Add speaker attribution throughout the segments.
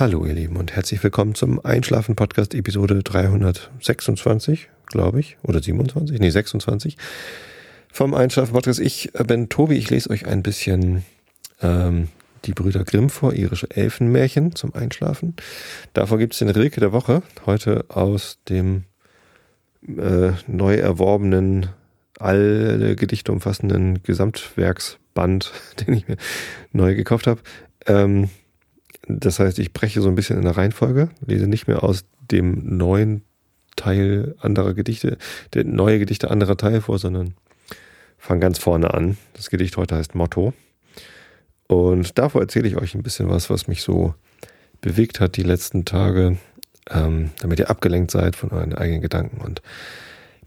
Speaker 1: Hallo ihr Lieben und herzlich willkommen zum Einschlafen Podcast Episode 326, glaube ich, oder 27, nee 26 vom Einschlafen Podcast. Ich bin Tobi, ich lese euch ein bisschen ähm, die Brüder Grimm vor, irische Elfenmärchen zum Einschlafen. Davor gibt es den Rilke der Woche, heute aus dem äh, neu erworbenen, alle Gedichte umfassenden Gesamtwerksband, den ich mir neu gekauft habe. Ähm, das heißt, ich breche so ein bisschen in der Reihenfolge, lese nicht mehr aus dem neuen Teil anderer Gedichte, der neue Gedichte anderer Teil vor, sondern fange ganz vorne an. Das Gedicht heute heißt Motto. Und davor erzähle ich euch ein bisschen was, was mich so bewegt hat die letzten Tage, ähm, damit ihr abgelenkt seid von euren eigenen Gedanken und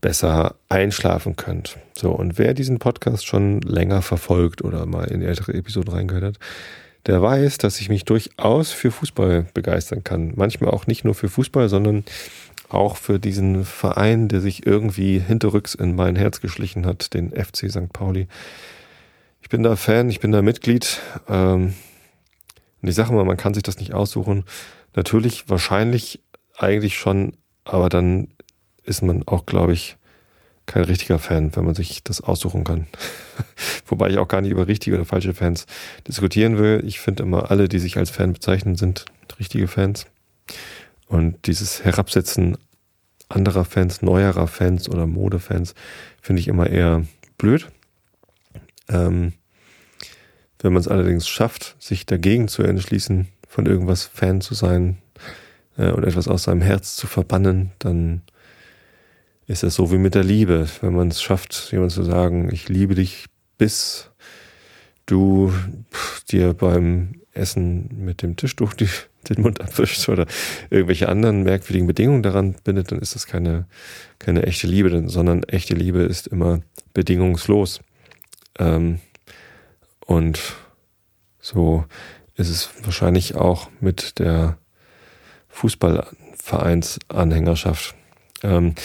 Speaker 1: besser einschlafen könnt. So, und wer diesen Podcast schon länger verfolgt oder mal in ältere Episoden reingehört hat, der weiß, dass ich mich durchaus für Fußball begeistern kann. Manchmal auch nicht nur für Fußball, sondern auch für diesen Verein, der sich irgendwie hinterrücks in mein Herz geschlichen hat, den FC St. Pauli. Ich bin da Fan, ich bin da Mitglied. Ähm, und ich sage mal, man kann sich das nicht aussuchen. Natürlich, wahrscheinlich eigentlich schon, aber dann ist man auch, glaube ich, kein richtiger Fan, wenn man sich das aussuchen kann. Wobei ich auch gar nicht über richtige oder falsche Fans diskutieren will. Ich finde immer, alle, die sich als Fan bezeichnen, sind richtige Fans. Und dieses Herabsetzen anderer Fans, neuerer Fans oder Modefans finde ich immer eher blöd. Ähm, wenn man es allerdings schafft, sich dagegen zu entschließen, von irgendwas Fan zu sein äh, und etwas aus seinem Herz zu verbannen, dann ist es so wie mit der Liebe. Wenn man es schafft, jemand zu sagen, ich liebe dich, bis du dir beim Essen mit dem Tischtuch die, den Mund abwischst oder irgendwelche anderen merkwürdigen Bedingungen daran bindet, dann ist das keine, keine echte Liebe, sondern echte Liebe ist immer bedingungslos. Ähm, und so ist es wahrscheinlich auch mit der Fußballvereinsanhängerschaft. Ähm,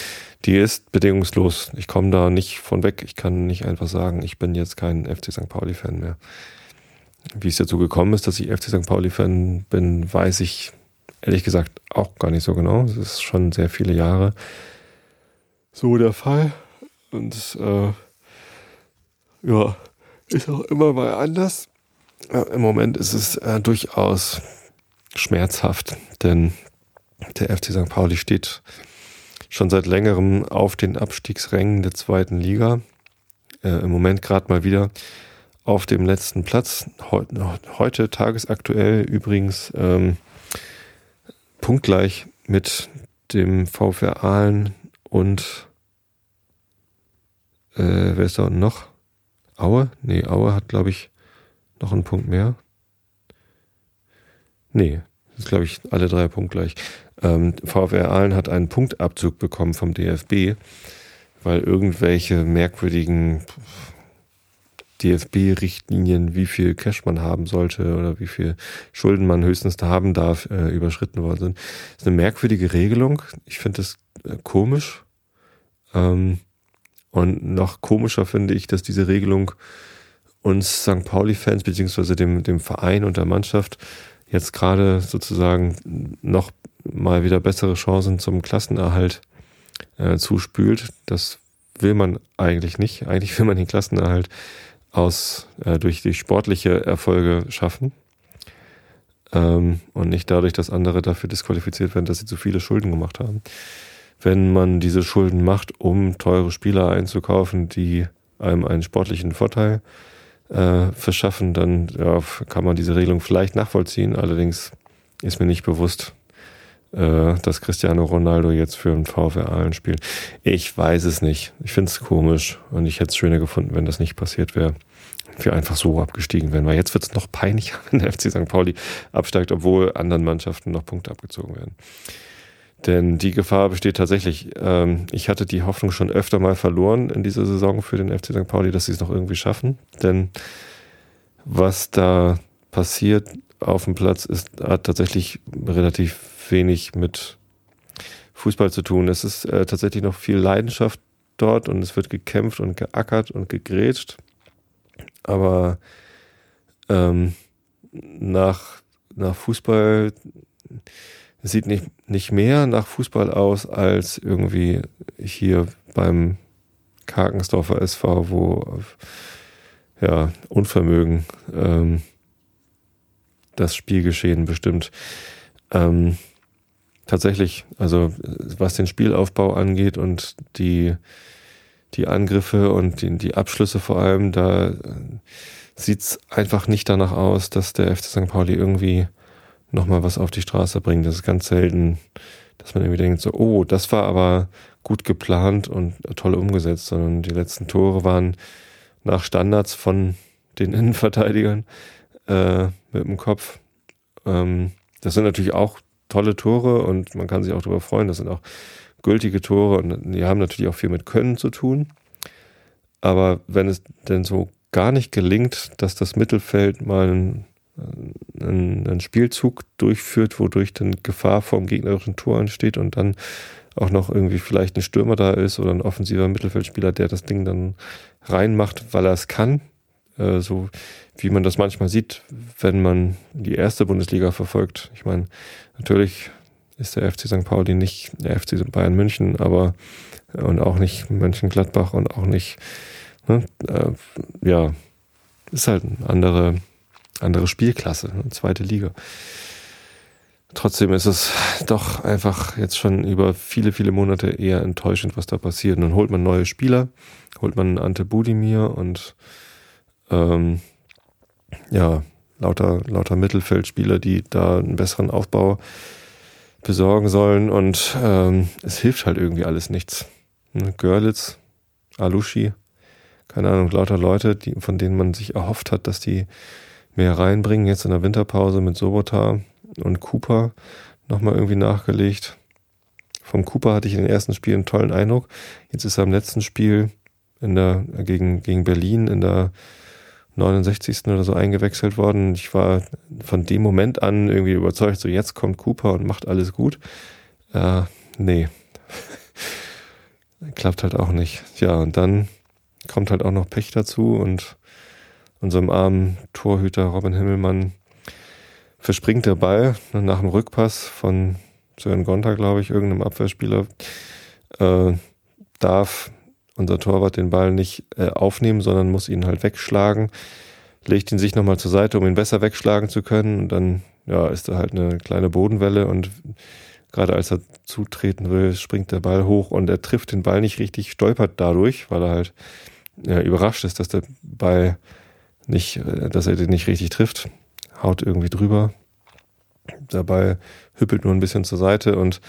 Speaker 1: die ist bedingungslos. Ich komme da nicht von weg. Ich kann nicht einfach sagen, ich bin jetzt kein FC St. Pauli-Fan mehr. Wie es dazu gekommen ist, dass ich FC St. Pauli-Fan bin, weiß ich ehrlich gesagt auch gar nicht so genau. Es ist schon sehr viele Jahre so der Fall. Und äh, ja, ist auch immer mal anders. Ja, Im Moment ist es äh, durchaus schmerzhaft, denn der FC St. Pauli steht schon seit längerem auf den Abstiegsrängen der zweiten Liga. Äh, Im Moment gerade mal wieder auf dem letzten Platz. Heute, heute tagesaktuell übrigens ähm, punktgleich mit dem VfR Aalen und äh, wer ist da unten noch? Aue? Nee, Aue hat, glaube ich, noch einen Punkt mehr. Nee, das ist, glaube ich, alle drei punktgleich. Ähm, VfR Aalen hat einen Punktabzug bekommen vom DFB, weil irgendwelche merkwürdigen DFB-Richtlinien, wie viel Cash man haben sollte oder wie viel Schulden man höchstens haben darf, äh, überschritten worden sind. Das ist eine merkwürdige Regelung. Ich finde das äh, komisch. Ähm, und noch komischer finde ich, dass diese Regelung uns St. Pauli-Fans beziehungsweise dem, dem Verein und der Mannschaft jetzt gerade sozusagen noch mal wieder bessere Chancen zum Klassenerhalt äh, zuspült. Das will man eigentlich nicht. Eigentlich will man den Klassenerhalt aus äh, durch die sportliche Erfolge schaffen ähm, und nicht dadurch, dass andere dafür disqualifiziert werden, dass sie zu viele Schulden gemacht haben. Wenn man diese Schulden macht, um teure Spieler einzukaufen, die einem einen sportlichen Vorteil äh, verschaffen, dann ja, kann man diese Regelung vielleicht nachvollziehen. Allerdings ist mir nicht bewusst, äh, dass Cristiano Ronaldo jetzt für den VfR Aalen spielt. Ich weiß es nicht. Ich finde es komisch und ich hätte es schöner gefunden, wenn das nicht passiert wäre. Wir einfach so abgestiegen wären, weil jetzt wird es noch peinlicher, wenn der FC St. Pauli absteigt, obwohl anderen Mannschaften noch Punkte abgezogen werden. Denn die Gefahr besteht tatsächlich. Ähm, ich hatte die Hoffnung schon öfter mal verloren in dieser Saison für den FC St. Pauli, dass sie es noch irgendwie schaffen. Denn was da passiert auf dem Platz ist, hat tatsächlich relativ wenig mit Fußball zu tun. Es ist äh, tatsächlich noch viel Leidenschaft dort und es wird gekämpft und geackert und gegrätscht. Aber ähm, nach, nach Fußball sieht nicht, nicht mehr nach Fußball aus als irgendwie hier beim Karkensdorfer SV, wo ja Unvermögen ähm, das Spielgeschehen bestimmt. Ähm, tatsächlich, also was den Spielaufbau angeht und die, die Angriffe und die, die Abschlüsse vor allem, da sieht's einfach nicht danach aus, dass der FC St. Pauli irgendwie nochmal was auf die Straße bringt. Das ist ganz selten, dass man irgendwie denkt, so, oh, das war aber gut geplant und toll umgesetzt, sondern die letzten Tore waren nach Standards von den Innenverteidigern äh, mit dem Kopf. Ähm, das sind natürlich auch tolle Tore und man kann sich auch darüber freuen. Das sind auch gültige Tore und die haben natürlich auch viel mit Können zu tun. Aber wenn es denn so gar nicht gelingt, dass das Mittelfeld mal einen, einen, Spielzug durchführt, wodurch dann Gefahr vom gegnerischen Tor entsteht und dann auch noch irgendwie vielleicht ein Stürmer da ist oder ein offensiver Mittelfeldspieler, der das Ding dann reinmacht, weil er es kann. Äh, so wie man das manchmal sieht, wenn man die erste Bundesliga verfolgt. Ich meine, natürlich ist der FC St. Pauli nicht der FC Bayern München, aber und auch nicht Mönchengladbach und auch nicht, ne, äh, ja, ist halt eine andere, andere Spielklasse, eine zweite Liga. Trotzdem ist es doch einfach jetzt schon über viele, viele Monate eher enttäuschend, was da passiert. Und dann holt man neue Spieler, holt man Ante Budimir und ähm, ja, lauter, lauter Mittelfeldspieler, die da einen besseren Aufbau besorgen sollen. Und ähm, es hilft halt irgendwie alles nichts. Ne, Görlitz, Alushi, keine Ahnung, lauter Leute, die, von denen man sich erhofft hat, dass die mehr reinbringen. Jetzt in der Winterpause mit Sobota und Cooper nochmal irgendwie nachgelegt. Vom Cooper hatte ich in den ersten Spielen einen tollen Eindruck. Jetzt ist er im letzten Spiel in der, gegen, gegen Berlin in der 69. oder so eingewechselt worden. Ich war von dem Moment an irgendwie überzeugt, so jetzt kommt Cooper und macht alles gut. Äh, nee. Klappt halt auch nicht. Ja, und dann kommt halt auch noch Pech dazu und unserem armen Torhüter Robin Himmelmann verspringt der Ball nach dem Rückpass von Sören Gonter, glaube ich, irgendeinem Abwehrspieler, äh, darf unser Torwart den Ball nicht äh, aufnehmen, sondern muss ihn halt wegschlagen, legt ihn sich nochmal zur Seite, um ihn besser wegschlagen zu können. Und dann ja, ist da halt eine kleine Bodenwelle und gerade als er zutreten will, springt der Ball hoch und er trifft den Ball nicht richtig, stolpert dadurch, weil er halt ja, überrascht ist, dass der Ball nicht, äh, dass er den nicht richtig trifft haut irgendwie drüber. Der Ball hüppelt nur ein bisschen zur Seite und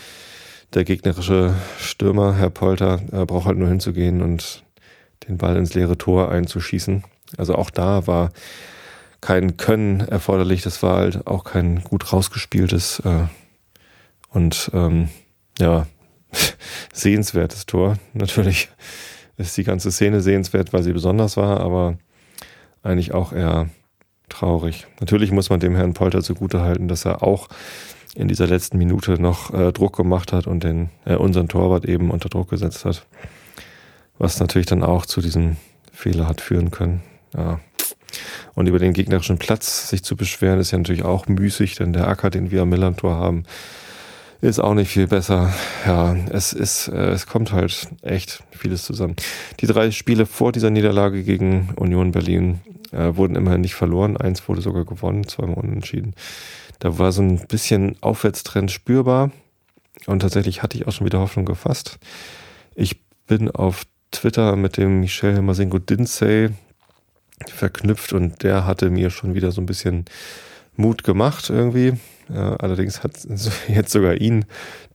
Speaker 1: der gegnerische Stürmer, Herr Polter, braucht halt nur hinzugehen und den Ball ins leere Tor einzuschießen. Also auch da war kein Können erforderlich, das war halt auch kein gut rausgespieltes äh, und ähm, ja, sehenswertes Tor. Natürlich ist die ganze Szene sehenswert, weil sie besonders war, aber eigentlich auch eher traurig. Natürlich muss man dem Herrn Polter zugutehalten, dass er auch in dieser letzten Minute noch äh, Druck gemacht hat und den äh, unseren Torwart eben unter Druck gesetzt hat. Was natürlich dann auch zu diesem Fehler hat führen können. Ja. Und über den gegnerischen Platz sich zu beschweren, ist ja natürlich auch müßig, denn der Acker, den wir am Millantor haben, ist auch nicht viel besser. Ja, es ist, äh, es kommt halt echt vieles zusammen. Die drei Spiele vor dieser Niederlage gegen Union Berlin äh, wurden immerhin nicht verloren. Eins wurde sogar gewonnen, zweimal unentschieden. Da war so ein bisschen Aufwärtstrend spürbar. Und tatsächlich hatte ich auch schon wieder Hoffnung gefasst. Ich bin auf Twitter mit dem Michel Masengo Dinsey verknüpft und der hatte mir schon wieder so ein bisschen Mut gemacht irgendwie. Ja, allerdings hat jetzt sogar ihn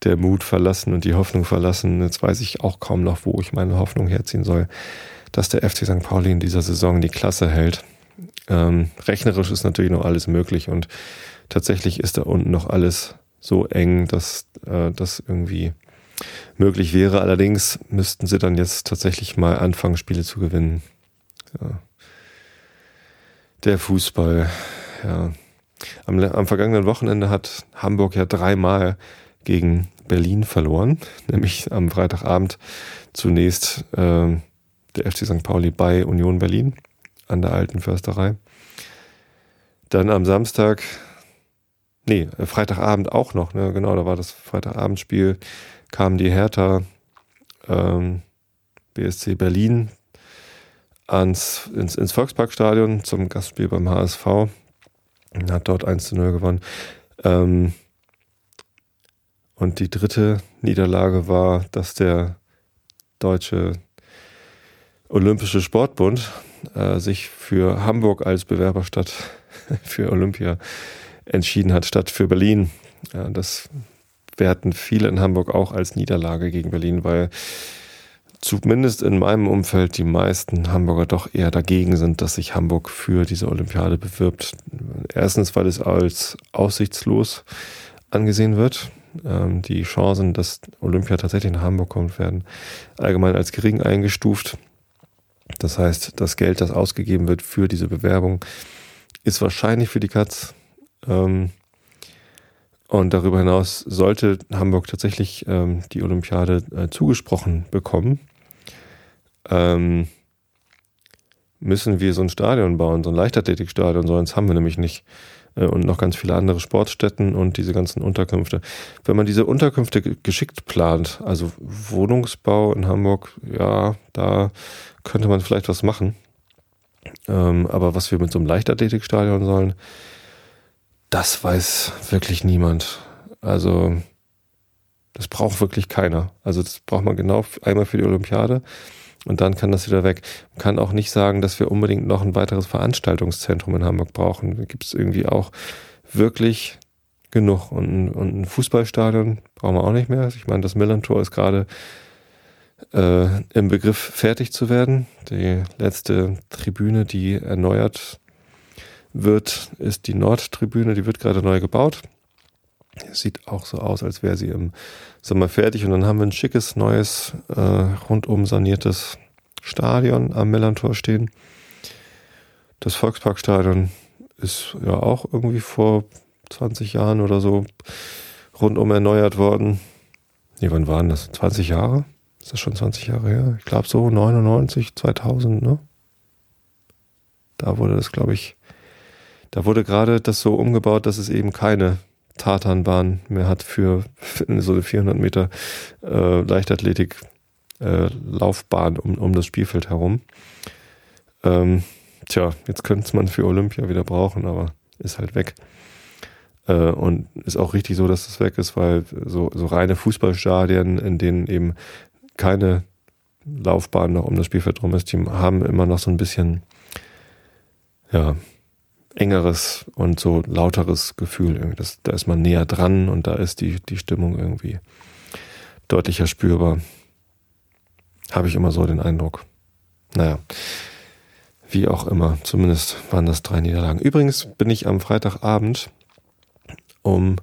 Speaker 1: der Mut verlassen und die Hoffnung verlassen. Jetzt weiß ich auch kaum noch, wo ich meine Hoffnung herziehen soll, dass der FC St. Pauli in dieser Saison die Klasse hält. Ähm, rechnerisch ist natürlich noch alles möglich und tatsächlich ist da unten noch alles so eng, dass äh, das irgendwie möglich wäre. Allerdings müssten sie dann jetzt tatsächlich mal anfangen, Spiele zu gewinnen. Ja. Der Fußball, ja. Am, am vergangenen Wochenende hat Hamburg ja dreimal gegen Berlin verloren, nämlich am Freitagabend zunächst äh, der FC St. Pauli bei Union Berlin an der alten Försterei. Dann am Samstag nee, äh, Freitagabend auch noch, ne? Genau, da war das Freitagabendspiel, kam die Hertha ähm, BSC Berlin ans, ins, ins Volksparkstadion zum Gastspiel beim HSV und hat dort 1 zu 0 gewonnen. Ähm, und die dritte Niederlage war, dass der deutsche Olympische Sportbund äh, sich für Hamburg als Bewerberstadt für Olympia entschieden hat, statt für Berlin. Ja, das werten viele in Hamburg auch als Niederlage gegen Berlin, weil zumindest in meinem Umfeld die meisten Hamburger doch eher dagegen sind, dass sich Hamburg für diese Olympiade bewirbt. Erstens, weil es als aussichtslos angesehen wird. Ähm, die Chancen, dass Olympia tatsächlich nach Hamburg kommt, werden allgemein als gering eingestuft. Das heißt, das Geld, das ausgegeben wird für diese Bewerbung, ist wahrscheinlich für die Katz. Ähm, und darüber hinaus sollte Hamburg tatsächlich ähm, die Olympiade äh, zugesprochen bekommen, ähm, müssen wir so ein Stadion bauen, so ein Leichtathletikstadion, sonst haben wir nämlich nicht. Äh, und noch ganz viele andere Sportstätten und diese ganzen Unterkünfte. Wenn man diese Unterkünfte geschickt plant, also Wohnungsbau in Hamburg, ja, da könnte man vielleicht was machen. Ähm, aber was wir mit so einem Leichtathletikstadion sollen, das weiß wirklich niemand. Also, das braucht wirklich keiner. Also, das braucht man genau einmal für die Olympiade und dann kann das wieder weg. Man kann auch nicht sagen, dass wir unbedingt noch ein weiteres Veranstaltungszentrum in Hamburg brauchen. Da gibt es irgendwie auch wirklich genug. Und, und ein Fußballstadion brauchen wir auch nicht mehr. Ich meine, das Millantor ist gerade äh, im Begriff fertig zu werden. Die letzte Tribüne, die erneuert wird, ist die Nordtribüne. Die wird gerade neu gebaut. Sieht auch so aus, als wäre sie im Sommer fertig. Und dann haben wir ein schickes, neues, äh, rundum saniertes Stadion am Mellantor stehen. Das Volksparkstadion ist ja auch irgendwie vor 20 Jahren oder so rundum erneuert worden. Nee, wann waren das? 20 Jahre? Ist das schon 20 Jahre her? Ich glaube so 99, 2000, ne? Da wurde das, glaube ich, da wurde gerade das so umgebaut, dass es eben keine Tatanbahn mehr hat für, so eine 400 Meter äh, Leichtathletik äh, Laufbahn um, um das Spielfeld herum. Ähm, tja, jetzt könnte es man für Olympia wieder brauchen, aber ist halt weg. Äh, und ist auch richtig so, dass es weg ist, weil so, so reine Fußballstadien, in denen eben keine Laufbahn noch um das Spielfeld drum ist, die haben immer noch so ein bisschen, ja, engeres und so lauteres Gefühl. Das, da ist man näher dran und da ist die, die Stimmung irgendwie deutlicher spürbar. Habe ich immer so den Eindruck. Naja, wie auch immer. Zumindest waren das drei Niederlagen. Übrigens bin ich am Freitagabend um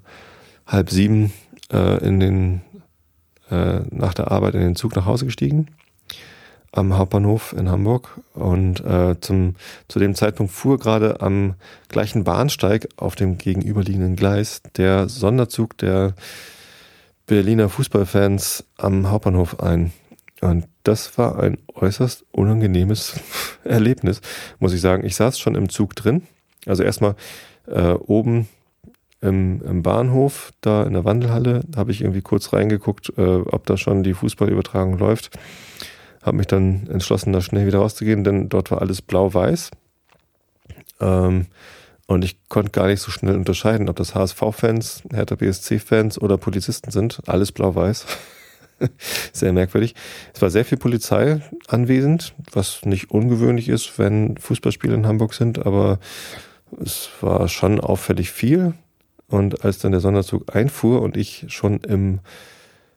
Speaker 1: halb sieben äh, in den, äh, nach der Arbeit in den Zug nach Hause gestiegen am Hauptbahnhof in Hamburg und äh, zum, zu dem Zeitpunkt fuhr gerade am gleichen Bahnsteig auf dem gegenüberliegenden Gleis der Sonderzug der Berliner Fußballfans am Hauptbahnhof ein. Und das war ein äußerst unangenehmes Erlebnis, muss ich sagen. Ich saß schon im Zug drin. Also erstmal äh, oben im, im Bahnhof, da in der Wandelhalle, habe ich irgendwie kurz reingeguckt, äh, ob da schon die Fußballübertragung läuft habe mich dann entschlossen, da schnell wieder rauszugehen, denn dort war alles blau-weiß. Ähm, und ich konnte gar nicht so schnell unterscheiden, ob das HSV-Fans, Hertha BSC-Fans oder Polizisten sind. Alles blau-weiß. sehr merkwürdig. Es war sehr viel Polizei anwesend, was nicht ungewöhnlich ist, wenn Fußballspiele in Hamburg sind, aber es war schon auffällig viel. Und als dann der Sonderzug einfuhr und ich schon im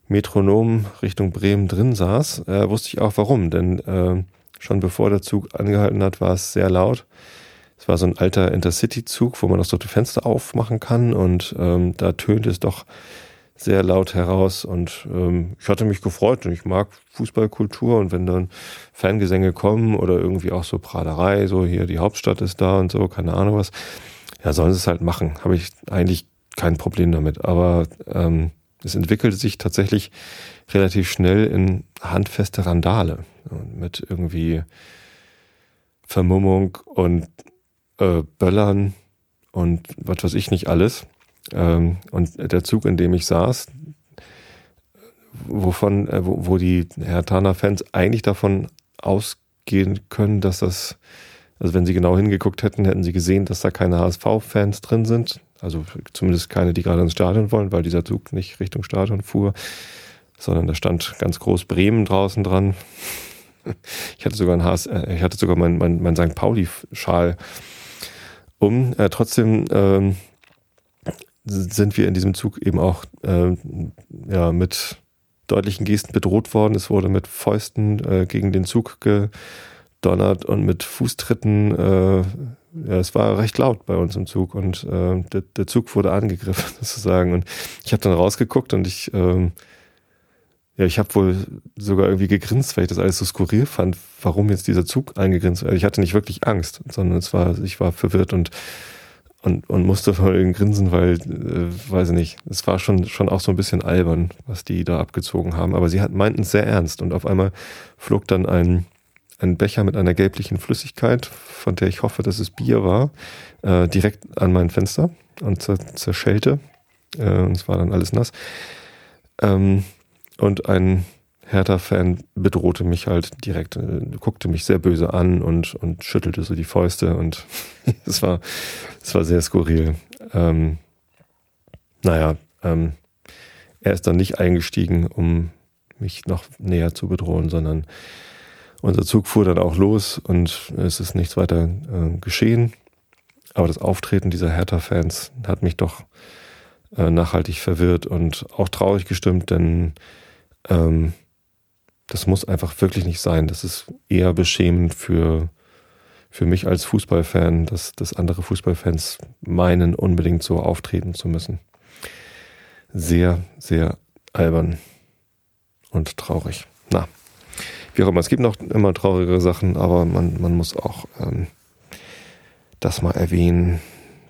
Speaker 1: Metronom Richtung Bremen drin saß, äh, wusste ich auch warum. Denn äh, schon bevor der Zug angehalten hat, war es sehr laut. Es war so ein alter Intercity-Zug, wo man auch so die Fenster aufmachen kann und ähm, da tönte es doch sehr laut heraus und ähm, ich hatte mich gefreut und ich mag Fußballkultur und wenn dann Fangesänge kommen oder irgendwie auch so Praderei, so hier die Hauptstadt ist da und so, keine Ahnung was, ja, sollen sie es halt machen. Habe ich eigentlich kein Problem damit. Aber ähm, es entwickelte sich tatsächlich relativ schnell in handfeste Randale mit irgendwie Vermummung und äh, Böllern und was weiß ich nicht alles. Ähm, und der Zug, in dem ich saß, wovon, äh, wo, wo die Hertana-Fans eigentlich davon ausgehen können, dass das, also wenn sie genau hingeguckt hätten, hätten sie gesehen, dass da keine HSV-Fans drin sind. Also zumindest keine, die gerade ins Stadion wollen, weil dieser Zug nicht Richtung Stadion fuhr, sondern da stand ganz groß Bremen draußen dran. Ich hatte sogar ein HS, äh, ich hatte sogar mein, mein, mein St. Pauli-Schal um. Äh, trotzdem ähm, sind wir in diesem Zug eben auch äh, ja, mit deutlichen Gesten bedroht worden. Es wurde mit Fäusten äh, gegen den Zug gedonnert und mit Fußtritten. Ja, es war recht laut bei uns im Zug und äh, der, der Zug wurde angegriffen sozusagen. Und ich habe dann rausgeguckt und ich, äh, ja, ich habe wohl sogar irgendwie gegrinst, weil ich das alles so skurril fand, warum jetzt dieser Zug eingegrinst. Also ich hatte nicht wirklich Angst, sondern es war, ich war verwirrt und und, und musste voll grinsen, weil, äh, weiß ich nicht, es war schon, schon auch so ein bisschen albern, was die da abgezogen haben. Aber sie hat, meinten es sehr ernst und auf einmal flog dann ein, ein Becher mit einer gelblichen Flüssigkeit, von der ich hoffe, dass es Bier war, äh, direkt an mein Fenster und zerschellte. Äh, und es war dann alles nass. Ähm, und ein Hertha-Fan bedrohte mich halt direkt, äh, guckte mich sehr böse an und, und schüttelte so die Fäuste und es war, war sehr skurril. Ähm, naja, ähm, er ist dann nicht eingestiegen, um mich noch näher zu bedrohen, sondern unser Zug fuhr dann auch los und es ist nichts weiter äh, geschehen. Aber das Auftreten dieser Hertha-Fans hat mich doch äh, nachhaltig verwirrt und auch traurig gestimmt, denn ähm, das muss einfach wirklich nicht sein. Das ist eher beschämend für, für mich als Fußballfan, dass, dass andere Fußballfans meinen, unbedingt so auftreten zu müssen. Sehr, sehr albern und traurig. Na, wie auch immer, es gibt noch immer traurigere Sachen, aber man, man muss auch ähm, das mal erwähnen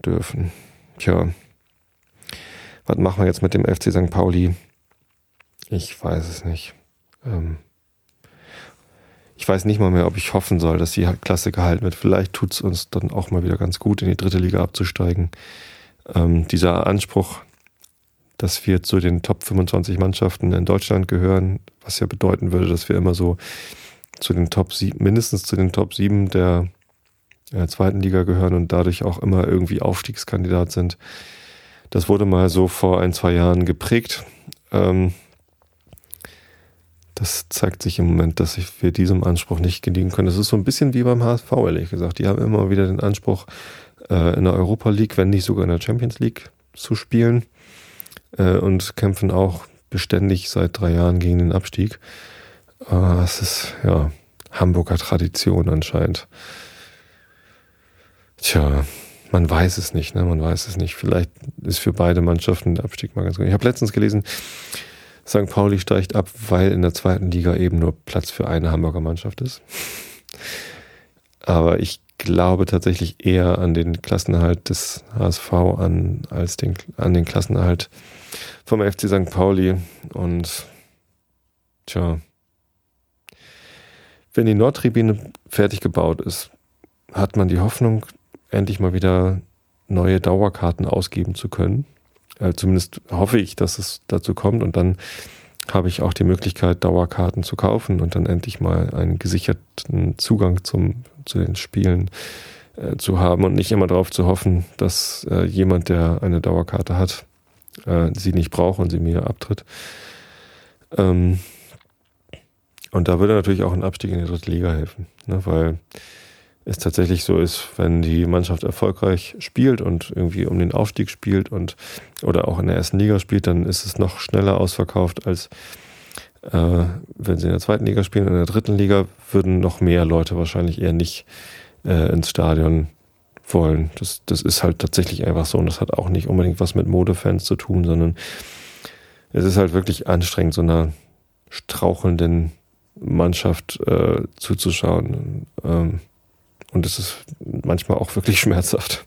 Speaker 1: dürfen. Tja, was machen wir jetzt mit dem FC St. Pauli? Ich weiß es nicht. Ähm, ich weiß nicht mal mehr, ob ich hoffen soll, dass die Klasse gehalten wird. Vielleicht tut es uns dann auch mal wieder ganz gut, in die dritte Liga abzusteigen. Ähm, dieser Anspruch, dass wir zu den Top 25 Mannschaften in Deutschland gehören, was ja bedeuten würde, dass wir immer so zu den Top 7, mindestens zu den Top 7 der, der zweiten Liga gehören und dadurch auch immer irgendwie Aufstiegskandidat sind. Das wurde mal so vor ein, zwei Jahren geprägt. Ähm, das zeigt sich im Moment, dass wir diesem Anspruch nicht genügen können. Das ist so ein bisschen wie beim HSV, ehrlich gesagt. Die haben immer wieder den Anspruch, äh, in der Europa League, wenn nicht sogar in der Champions League zu spielen äh, und kämpfen auch beständig seit drei Jahren gegen den Abstieg. Äh, es ist ja Hamburger Tradition anscheinend. Tja, man weiß es nicht, ne? Man weiß es nicht. Vielleicht ist für beide Mannschaften der Abstieg mal ganz gut. Ich habe letztens gelesen, St. Pauli steigt ab, weil in der zweiten Liga eben nur Platz für eine Hamburger Mannschaft ist. Aber ich glaube tatsächlich eher an den Klassenerhalt des HSV an, als den, an den Klassenerhalt vom FC St. Pauli. Und tja, wenn die Nordtribüne fertig gebaut ist, hat man die Hoffnung, endlich mal wieder neue Dauerkarten ausgeben zu können. Äh, zumindest hoffe ich, dass es dazu kommt und dann habe ich auch die Möglichkeit, Dauerkarten zu kaufen und dann endlich mal einen gesicherten Zugang zum, zu den Spielen äh, zu haben und nicht immer darauf zu hoffen, dass äh, jemand, der eine Dauerkarte hat, äh, sie nicht braucht und sie mir abtritt. Ähm, und da würde natürlich auch ein Abstieg in die dritte Liga helfen, ne, weil es tatsächlich so ist, wenn die Mannschaft erfolgreich spielt und irgendwie um den Aufstieg spielt und oder auch in der ersten Liga spielt, dann ist es noch schneller ausverkauft als äh, wenn sie in der zweiten Liga spielen. In der dritten Liga würden noch mehr Leute wahrscheinlich eher nicht äh, ins Stadion wollen. Das, das ist halt tatsächlich einfach so und das hat auch nicht unbedingt was mit Modefans zu tun, sondern es ist halt wirklich anstrengend, so einer strauchelnden Mannschaft äh, zuzuschauen. Ähm, und es ist manchmal auch wirklich schmerzhaft.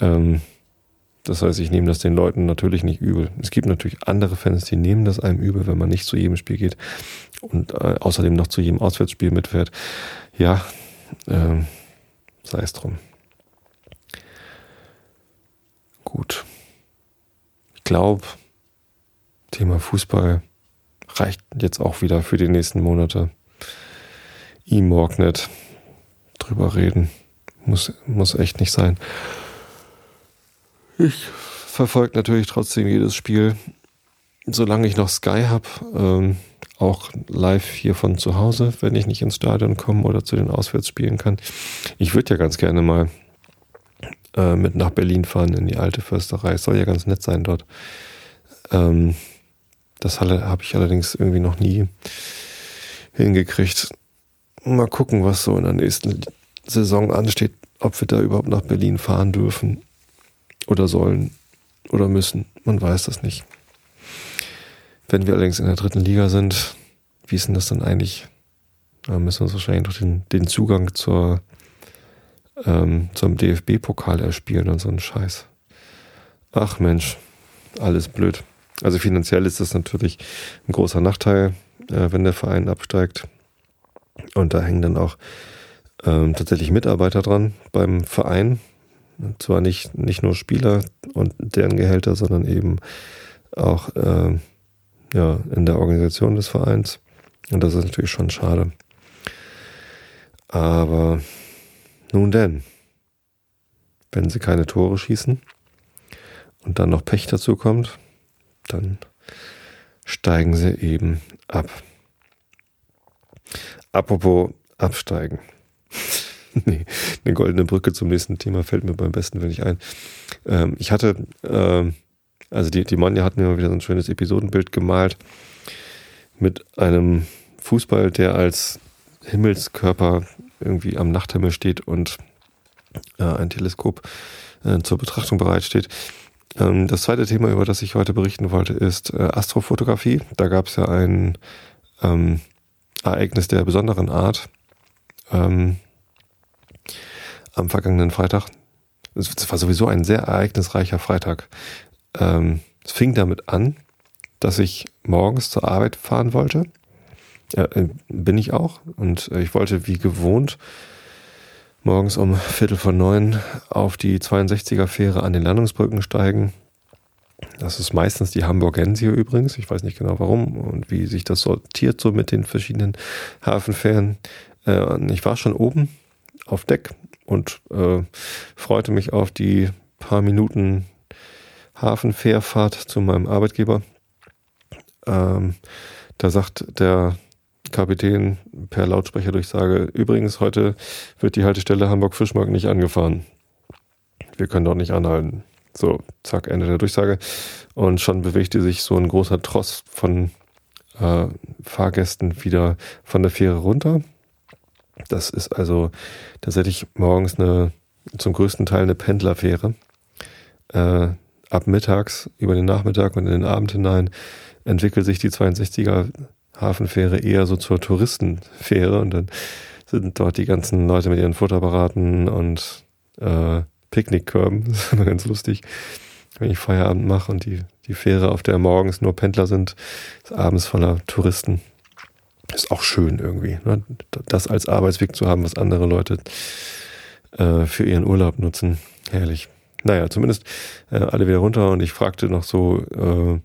Speaker 1: Ähm, das heißt, ich nehme das den Leuten natürlich nicht übel. Es gibt natürlich andere Fans, die nehmen das einem übel, wenn man nicht zu jedem Spiel geht und äh, außerdem noch zu jedem Auswärtsspiel mitfährt. Ja, ähm, sei es drum. Gut. glaube, Thema Fußball reicht jetzt auch wieder für die nächsten Monate. E-Morgnet drüber reden. Muss, muss echt nicht sein. Ich verfolge natürlich trotzdem jedes Spiel, solange ich noch Sky habe. Ähm, auch live hier von zu Hause, wenn ich nicht ins Stadion komme oder zu den Auswärtsspielen kann. Ich würde ja ganz gerne mal äh, mit nach Berlin fahren in die alte Försterei. Es soll ja ganz nett sein dort. Ähm, das habe ich allerdings irgendwie noch nie hingekriegt. Mal gucken, was so in der nächsten Saison ansteht, ob wir da überhaupt nach Berlin fahren dürfen oder sollen oder müssen. Man weiß das nicht. Wenn wir allerdings in der dritten Liga sind, wie ist denn das dann eigentlich? Da müssen wir uns wahrscheinlich noch den, den Zugang zur, ähm, zum DFB-Pokal erspielen und so ein Scheiß. Ach Mensch, alles blöd. Also finanziell ist das natürlich ein großer Nachteil, äh, wenn der Verein absteigt. Und da hängen dann auch ähm, tatsächlich Mitarbeiter dran beim Verein. Und zwar nicht, nicht nur Spieler und deren Gehälter, sondern eben auch äh, ja, in der Organisation des Vereins. Und das ist natürlich schon schade. Aber nun denn, wenn sie keine Tore schießen und dann noch Pech dazu kommt, dann steigen sie eben ab. Apropos absteigen. nee, eine goldene Brücke zum nächsten Thema fällt mir beim besten wenn ich ein. Ähm, ich hatte, äh, also die, die Monja hat mir mal wieder so ein schönes Episodenbild gemalt mit einem Fußball, der als Himmelskörper irgendwie am Nachthimmel steht und äh, ein Teleskop äh, zur Betrachtung bereitsteht. Ähm, das zweite Thema, über das ich heute berichten wollte, ist äh, Astrofotografie. Da gab es ja ein ähm, Ereignis der besonderen Art ähm, am vergangenen Freitag. Es war sowieso ein sehr ereignisreicher Freitag. Ähm, es fing damit an, dass ich morgens zur Arbeit fahren wollte. Ja, äh, bin ich auch. Und äh, ich wollte wie gewohnt morgens um Viertel vor neun auf die 62er Fähre an den Landungsbrücken steigen. Das ist meistens die Hamburgensie übrigens. Ich weiß nicht genau warum und wie sich das sortiert so mit den verschiedenen Hafenfähren. Äh, ich war schon oben auf Deck und freute mich auf die paar Minuten Hafenfährfahrt zu meinem Arbeitgeber. Ähm, da sagt der Kapitän per Lautsprecherdurchsage, übrigens, heute wird die Haltestelle Hamburg-Fischmarkt nicht angefahren. Wir können dort nicht anhalten. So, zack, Ende der Durchsage. Und schon bewegte sich so ein großer Tross von äh, Fahrgästen wieder von der Fähre runter. Das ist also tatsächlich morgens eine, zum größten Teil eine Pendlerfähre. Äh, ab mittags, über den Nachmittag und in den Abend hinein entwickelt sich die 62er Hafenfähre eher so zur Touristenfähre und dann sind dort die ganzen Leute mit ihren Futterberaten und äh, Picknickkörben. Das ist immer ganz lustig, wenn ich Feierabend mache und die, die Fähre, auf der morgens nur Pendler sind, ist abends voller Touristen. Ist auch schön irgendwie, ne? das als Arbeitsweg zu haben, was andere Leute äh, für ihren Urlaub nutzen. Herrlich. Naja, zumindest äh, alle wieder runter und ich fragte noch so, äh,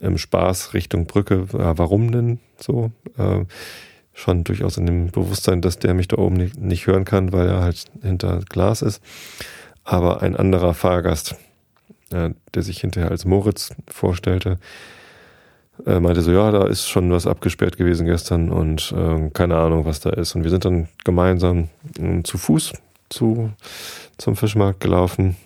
Speaker 1: im Spaß Richtung Brücke, ja, warum denn so? Äh, schon durchaus in dem Bewusstsein, dass der mich da oben nicht, nicht hören kann, weil er halt hinter Glas ist. Aber ein anderer Fahrgast, äh, der sich hinterher als Moritz vorstellte, äh, meinte so, ja, da ist schon was abgesperrt gewesen gestern und äh, keine Ahnung, was da ist. Und wir sind dann gemeinsam äh, zu Fuß zu, zum Fischmarkt gelaufen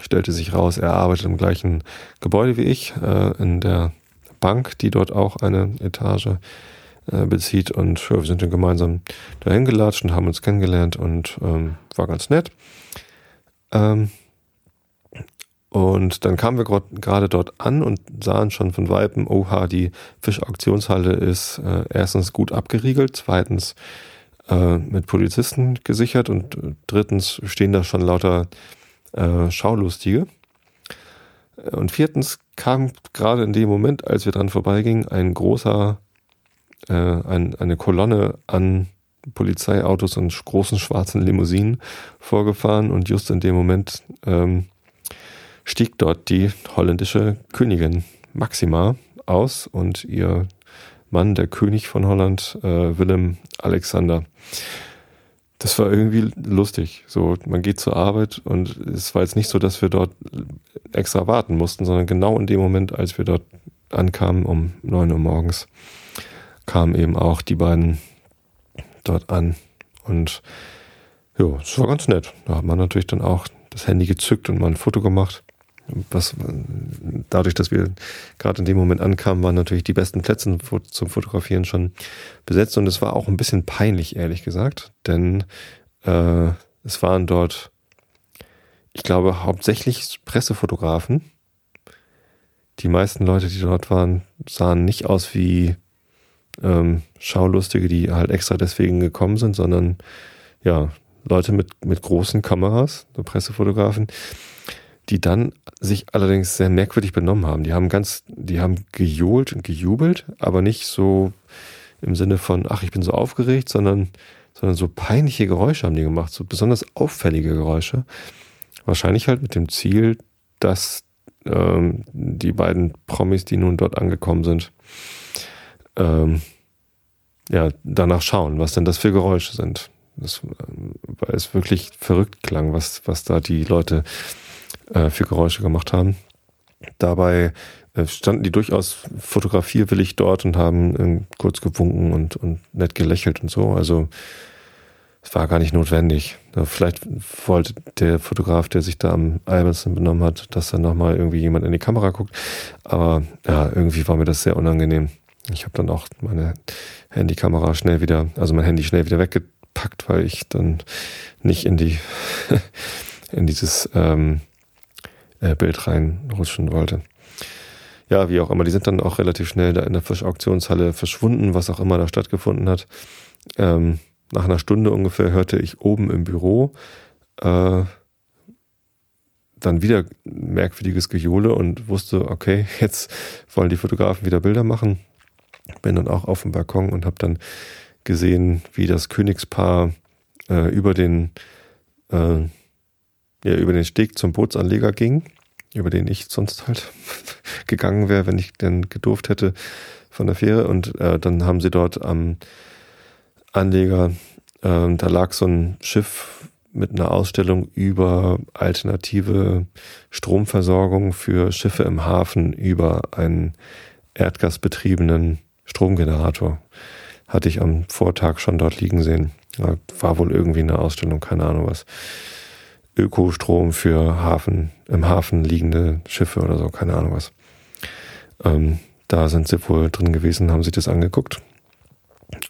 Speaker 1: stellte sich raus, er arbeitet im gleichen Gebäude wie ich, äh, in der Bank, die dort auch eine Etage äh, bezieht. Und ja, wir sind dann gemeinsam dahin gelatscht und haben uns kennengelernt und ähm, war ganz nett. Ähm, und dann kamen wir gerade dort an und sahen schon von Weitem, oha, die Fischauktionshalle ist äh, erstens gut abgeriegelt, zweitens äh, mit Polizisten gesichert und drittens stehen da schon lauter äh, Schaulustige. Und viertens kam gerade in dem Moment, als wir dran vorbeigingen, ein großer, äh, ein, eine Kolonne an Polizeiautos und großen schwarzen Limousinen vorgefahren und just in dem Moment ähm, stieg dort die holländische Königin Maxima aus und ihr Mann, der König von Holland, äh, Willem Alexander. Das war irgendwie lustig. So, man geht zur Arbeit und es war jetzt nicht so, dass wir dort extra warten mussten, sondern genau in dem Moment, als wir dort ankamen, um neun Uhr morgens, kamen eben auch die beiden dort an. Und ja, es war ganz nett. Da hat man natürlich dann auch das Handy gezückt und mal ein Foto gemacht was dadurch, dass wir gerade in dem Moment ankamen, waren natürlich die besten Plätze zum Fotografieren schon besetzt und es war auch ein bisschen peinlich, ehrlich gesagt, denn äh, es waren dort, ich glaube, hauptsächlich Pressefotografen. Die meisten Leute, die dort waren, sahen nicht aus wie ähm, Schaulustige, die halt extra deswegen gekommen sind, sondern ja, Leute mit, mit großen Kameras, Pressefotografen, die dann sich allerdings sehr merkwürdig benommen haben. Die haben ganz, die haben gejohlt und gejubelt, aber nicht so im Sinne von, ach, ich bin so aufgeregt, sondern, sondern so peinliche Geräusche haben die gemacht, so besonders auffällige Geräusche. Wahrscheinlich halt mit dem Ziel, dass ähm, die beiden Promis, die nun dort angekommen sind, ähm, ja, danach schauen, was denn das für Geräusche sind. Das, weil es wirklich verrückt klang, was, was da die Leute äh, für Geräusche gemacht haben. Dabei äh, standen die durchaus fotografierwillig dort und haben äh, kurz gewunken und, und nett gelächelt und so. Also es war gar nicht notwendig. Vielleicht wollte der Fotograf, der sich da am albernsten benommen hat, dass dann nochmal irgendwie jemand in die Kamera guckt. Aber ja, irgendwie war mir das sehr unangenehm. Ich habe dann auch meine Handykamera schnell wieder, also mein Handy schnell wieder weggepackt, weil ich dann nicht in die in dieses ähm, äh, Bild reinrutschen wollte. Ja, wie auch immer, die sind dann auch relativ schnell da in der Fischauktionshalle verschwunden, was auch immer da stattgefunden hat. Ähm, nach einer Stunde ungefähr hörte ich oben im Büro äh, dann wieder merkwürdiges Gejohle und wusste, okay, jetzt wollen die Fotografen wieder Bilder machen. Bin dann auch auf dem Balkon und habe dann gesehen, wie das Königspaar äh, über den äh, ja, über den Steg zum Bootsanleger ging, über den ich sonst halt gegangen wäre, wenn ich denn gedurft hätte von der Fähre. Und äh, dann haben sie dort am Anleger, äh, da lag so ein Schiff mit einer Ausstellung über alternative Stromversorgung für Schiffe im Hafen über einen erdgasbetriebenen Stromgenerator. Hatte ich am Vortag schon dort liegen sehen. War wohl irgendwie eine Ausstellung, keine Ahnung was. Ökostrom für Hafen, im Hafen liegende Schiffe oder so, keine Ahnung was. Ähm, da sind sie wohl drin gewesen, haben sich das angeguckt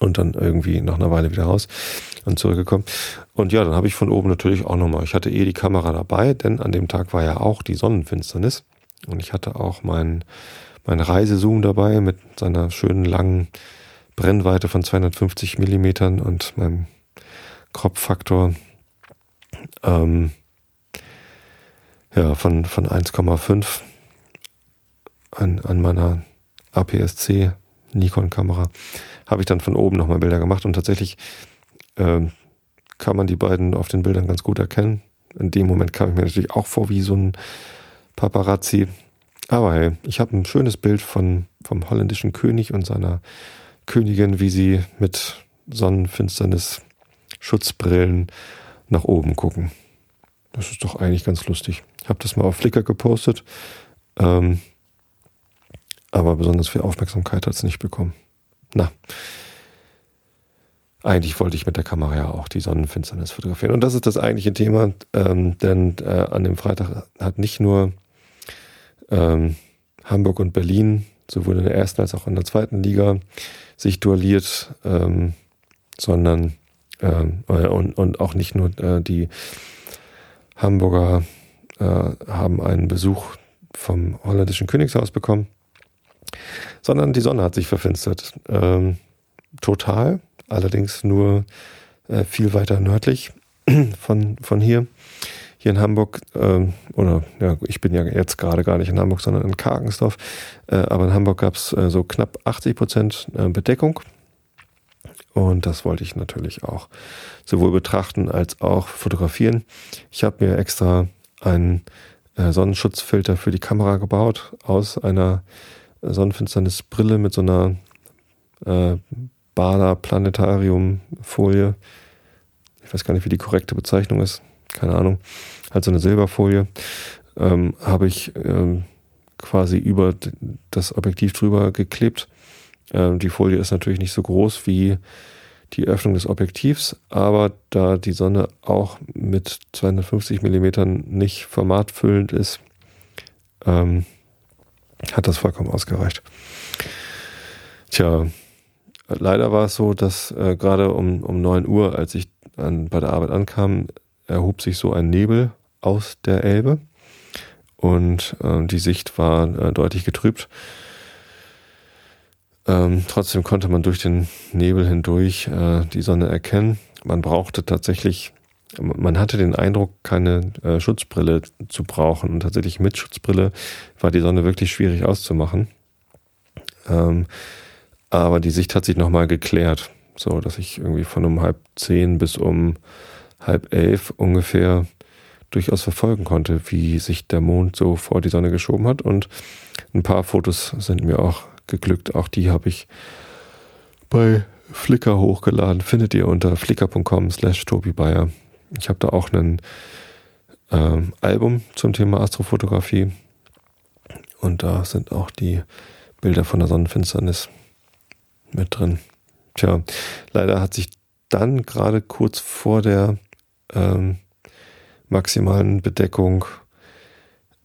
Speaker 1: und dann irgendwie nach einer Weile wieder raus und zurückgekommen. Und ja, dann habe ich von oben natürlich auch nochmal, ich hatte eh die Kamera dabei, denn an dem Tag war ja auch die Sonnenfinsternis und ich hatte auch mein, mein Reisezoom dabei mit seiner schönen langen Brennweite von 250 Millimetern und meinem Crop-Faktor ähm, ja, von, von 1,5 an, an meiner APS-C Nikon-Kamera habe ich dann von oben nochmal Bilder gemacht und tatsächlich ähm, kann man die beiden auf den Bildern ganz gut erkennen. In dem Moment kam ich mir natürlich auch vor wie so ein Paparazzi. Aber hey, ich habe ein schönes Bild von, vom holländischen König und seiner Königin, wie sie mit Sonnenfinsternis, Schutzbrillen nach oben gucken. Das ist doch eigentlich ganz lustig. Ich habe das mal auf Flickr gepostet, ähm, aber besonders viel Aufmerksamkeit hat es nicht bekommen. Na, eigentlich wollte ich mit der Kamera ja auch die Sonnenfinsternis fotografieren. Und das ist das eigentliche Thema, ähm, denn äh, an dem Freitag hat nicht nur ähm, Hamburg und Berlin sowohl in der ersten als auch in der zweiten Liga sich duelliert, ähm, sondern äh, und, und auch nicht nur äh, die Hamburger äh, haben einen Besuch vom holländischen Königshaus bekommen, sondern die Sonne hat sich verfinstert. Ähm, total, allerdings nur äh, viel weiter nördlich von, von hier. Hier in Hamburg, ähm, oder ja, ich bin ja jetzt gerade gar nicht in Hamburg, sondern in Karkensdorf, äh, aber in Hamburg gab es äh, so knapp 80 Prozent äh, Bedeckung und das wollte ich natürlich auch sowohl betrachten als auch fotografieren. Ich habe mir extra einen äh, Sonnenschutzfilter für die Kamera gebaut aus einer Sonnenfinsternisbrille mit so einer äh, Bader Planetarium-Folie. Ich weiß gar nicht, wie die korrekte Bezeichnung ist. Keine Ahnung. Halt so eine Silberfolie. Ähm, Habe ich ähm, quasi über das Objektiv drüber geklebt. Ähm, die Folie ist natürlich nicht so groß wie die Öffnung des Objektivs, aber da die Sonne auch mit 250 Millimetern nicht formatfüllend ist, ähm, hat das vollkommen ausgereicht. Tja, leider war es so, dass äh, gerade um, um 9 Uhr, als ich an, bei der Arbeit ankam, erhob sich so ein Nebel aus der Elbe und äh, die Sicht war äh, deutlich getrübt. Ähm, trotzdem konnte man durch den Nebel hindurch äh, die Sonne erkennen. Man brauchte tatsächlich, man hatte den Eindruck, keine äh, Schutzbrille zu brauchen. Und tatsächlich mit Schutzbrille war die Sonne wirklich schwierig auszumachen. Ähm, aber die Sicht hat sich nochmal geklärt, so dass ich irgendwie von um halb zehn bis um halb elf ungefähr durchaus verfolgen konnte, wie sich der Mond so vor die Sonne geschoben hat. Und ein paar Fotos sind mir auch geglückt. Auch die habe ich bei Flickr hochgeladen. Findet ihr unter flickr.com slash Tobi Bayer. Ich habe da auch ein äh, Album zum Thema Astrofotografie. Und da sind auch die Bilder von der Sonnenfinsternis mit drin. Tja, leider hat sich dann gerade kurz vor der ähm, maximalen Bedeckung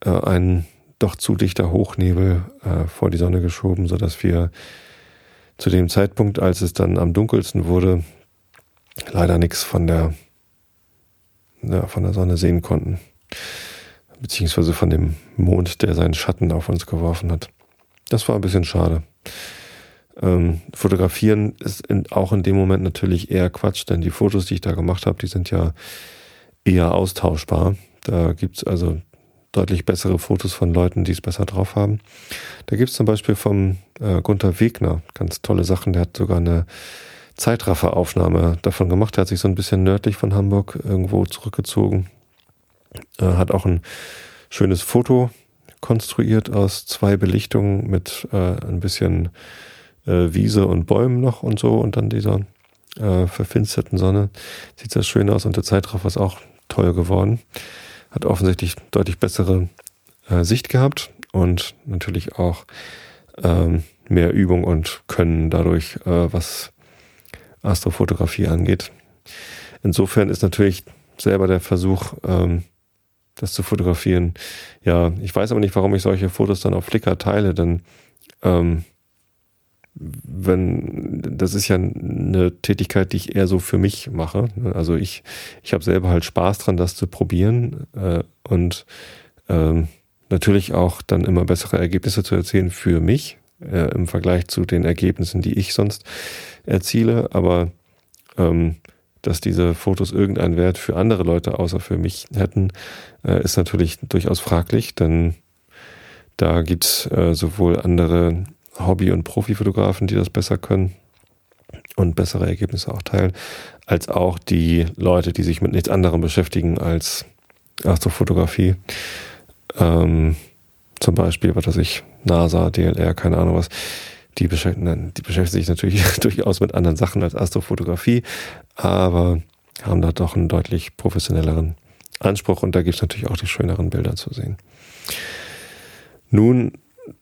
Speaker 1: äh, ein doch zu dichter Hochnebel äh, vor die Sonne geschoben, sodass wir zu dem Zeitpunkt, als es dann am dunkelsten wurde, leider nichts von der, ja, von der Sonne sehen konnten. Beziehungsweise von dem Mond, der seinen Schatten auf uns geworfen hat. Das war ein bisschen schade. Ähm, fotografieren ist in, auch in dem Moment natürlich eher Quatsch, denn die Fotos, die ich da gemacht habe, die sind ja eher austauschbar. Da gibt's also deutlich bessere Fotos von Leuten, die es besser drauf haben. Da gibt's zum Beispiel vom äh, Gunther Wegner ganz tolle Sachen. Der hat sogar eine Zeitrafferaufnahme davon gemacht. Der hat sich so ein bisschen nördlich von Hamburg irgendwo zurückgezogen. Äh, hat auch ein schönes Foto konstruiert aus zwei Belichtungen mit äh, ein bisschen äh, Wiese und Bäumen noch und so und dann dieser äh, verfinsterten Sonne. Sieht sehr schön aus und der Zeitraffer ist auch toll geworden. Hat offensichtlich deutlich bessere äh, Sicht gehabt und natürlich auch ähm, mehr Übung und Können dadurch, äh, was Astrofotografie angeht. Insofern ist natürlich selber der Versuch, ähm, das zu fotografieren. Ja, ich weiß aber nicht, warum ich solche Fotos dann auf Flickr teile, denn ähm, wenn das ist ja eine Tätigkeit, die ich eher so für mich mache. Also ich, ich habe selber halt Spaß dran, das zu probieren äh, und ähm, natürlich auch dann immer bessere Ergebnisse zu erzielen für mich äh, im Vergleich zu den Ergebnissen, die ich sonst erziele. Aber ähm, dass diese Fotos irgendeinen Wert für andere Leute außer für mich hätten, äh, ist natürlich durchaus fraglich, denn da gibt's äh, sowohl andere Hobby- und Profifotografen, die das besser können und bessere Ergebnisse auch teilen, als auch die Leute, die sich mit nichts anderem beschäftigen als Astrofotografie. Ähm, zum Beispiel, was weiß ich, NASA, DLR, keine Ahnung was. Die beschäftigen, die beschäftigen sich natürlich durchaus mit anderen Sachen als Astrofotografie, aber haben da doch einen deutlich professionelleren Anspruch und da gibt es natürlich auch die schöneren Bilder zu sehen. Nun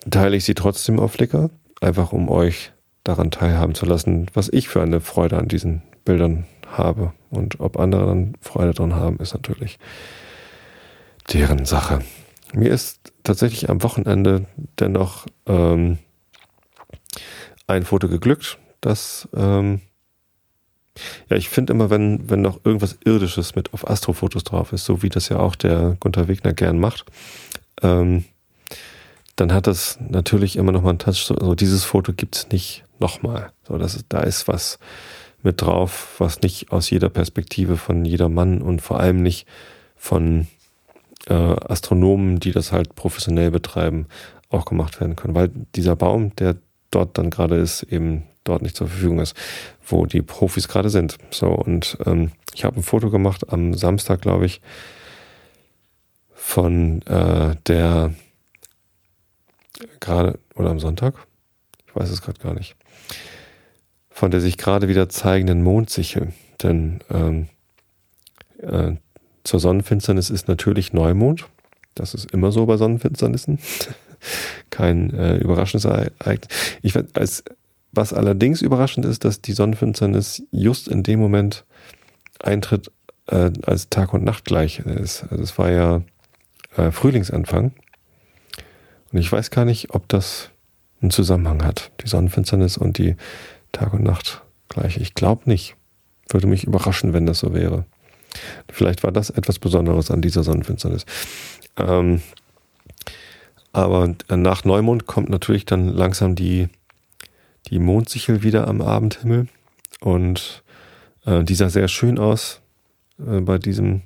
Speaker 1: teile ich sie trotzdem auf Flickr, einfach um euch daran teilhaben zu lassen, was ich für eine Freude an diesen Bildern habe. Und ob andere dann Freude daran haben, ist natürlich deren Sache. Mir ist tatsächlich am Wochenende dennoch ähm, ein Foto geglückt, das ähm, ja, ich finde immer, wenn, wenn noch irgendwas Irdisches mit auf Astrofotos drauf ist, so wie das ja auch der Gunther Wegner gern macht, ähm, dann hat das natürlich immer noch mal einen Touch. So, also dieses Foto gibt's nicht nochmal. So, das, da ist was mit drauf, was nicht aus jeder Perspektive von jeder Mann und vor allem nicht von äh, Astronomen, die das halt professionell betreiben, auch gemacht werden können. Weil dieser Baum, der dort dann gerade ist, eben dort nicht zur Verfügung ist, wo die Profis gerade sind. So, und ähm, ich habe ein Foto gemacht am Samstag, glaube ich, von äh, der gerade oder am Sonntag, ich weiß es gerade gar nicht, von der sich gerade wieder zeigenden Mondsichel. Denn ähm, äh, zur Sonnenfinsternis ist natürlich Neumond. Das ist immer so bei Sonnenfinsternissen. Kein äh, überraschendes Ereignis. Ich, als, was allerdings überraschend ist, dass die Sonnenfinsternis just in dem Moment eintritt, äh, als Tag und Nacht gleich ist. Also es war ja äh, Frühlingsanfang. Und ich weiß gar nicht, ob das einen Zusammenhang hat, die Sonnenfinsternis und die Tag und Nacht gleich. Ich glaube nicht. Würde mich überraschen, wenn das so wäre. Vielleicht war das etwas Besonderes an dieser Sonnenfinsternis. Ähm, aber nach Neumond kommt natürlich dann langsam die, die Mondsichel wieder am Abendhimmel. Und äh, die sah sehr schön aus äh, bei diesem,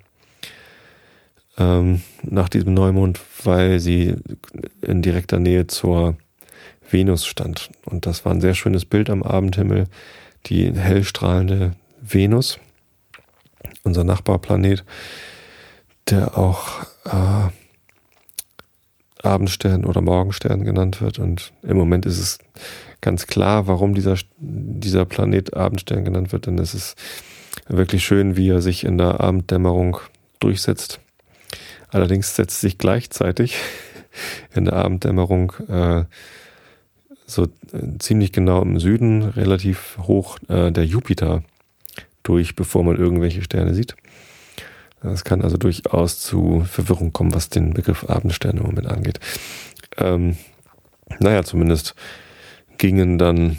Speaker 1: ähm, nach diesem Neumond, weil sie in direkter Nähe zur Venus stand. Und das war ein sehr schönes Bild am Abendhimmel. Die hellstrahlende Venus, unser Nachbarplanet, der auch äh, Abendstern oder Morgenstern genannt wird. Und im Moment ist es ganz klar, warum dieser, dieser Planet Abendstern genannt wird, denn es ist wirklich schön, wie er sich in der Abenddämmerung durchsetzt. Allerdings setzt sich gleichzeitig in der Abenddämmerung äh, so äh, ziemlich genau im Süden relativ hoch äh, der Jupiter durch, bevor man irgendwelche Sterne sieht. Es kann also durchaus zu Verwirrung kommen, was den Begriff Abendsterne im Moment angeht. Ähm, naja, zumindest gingen dann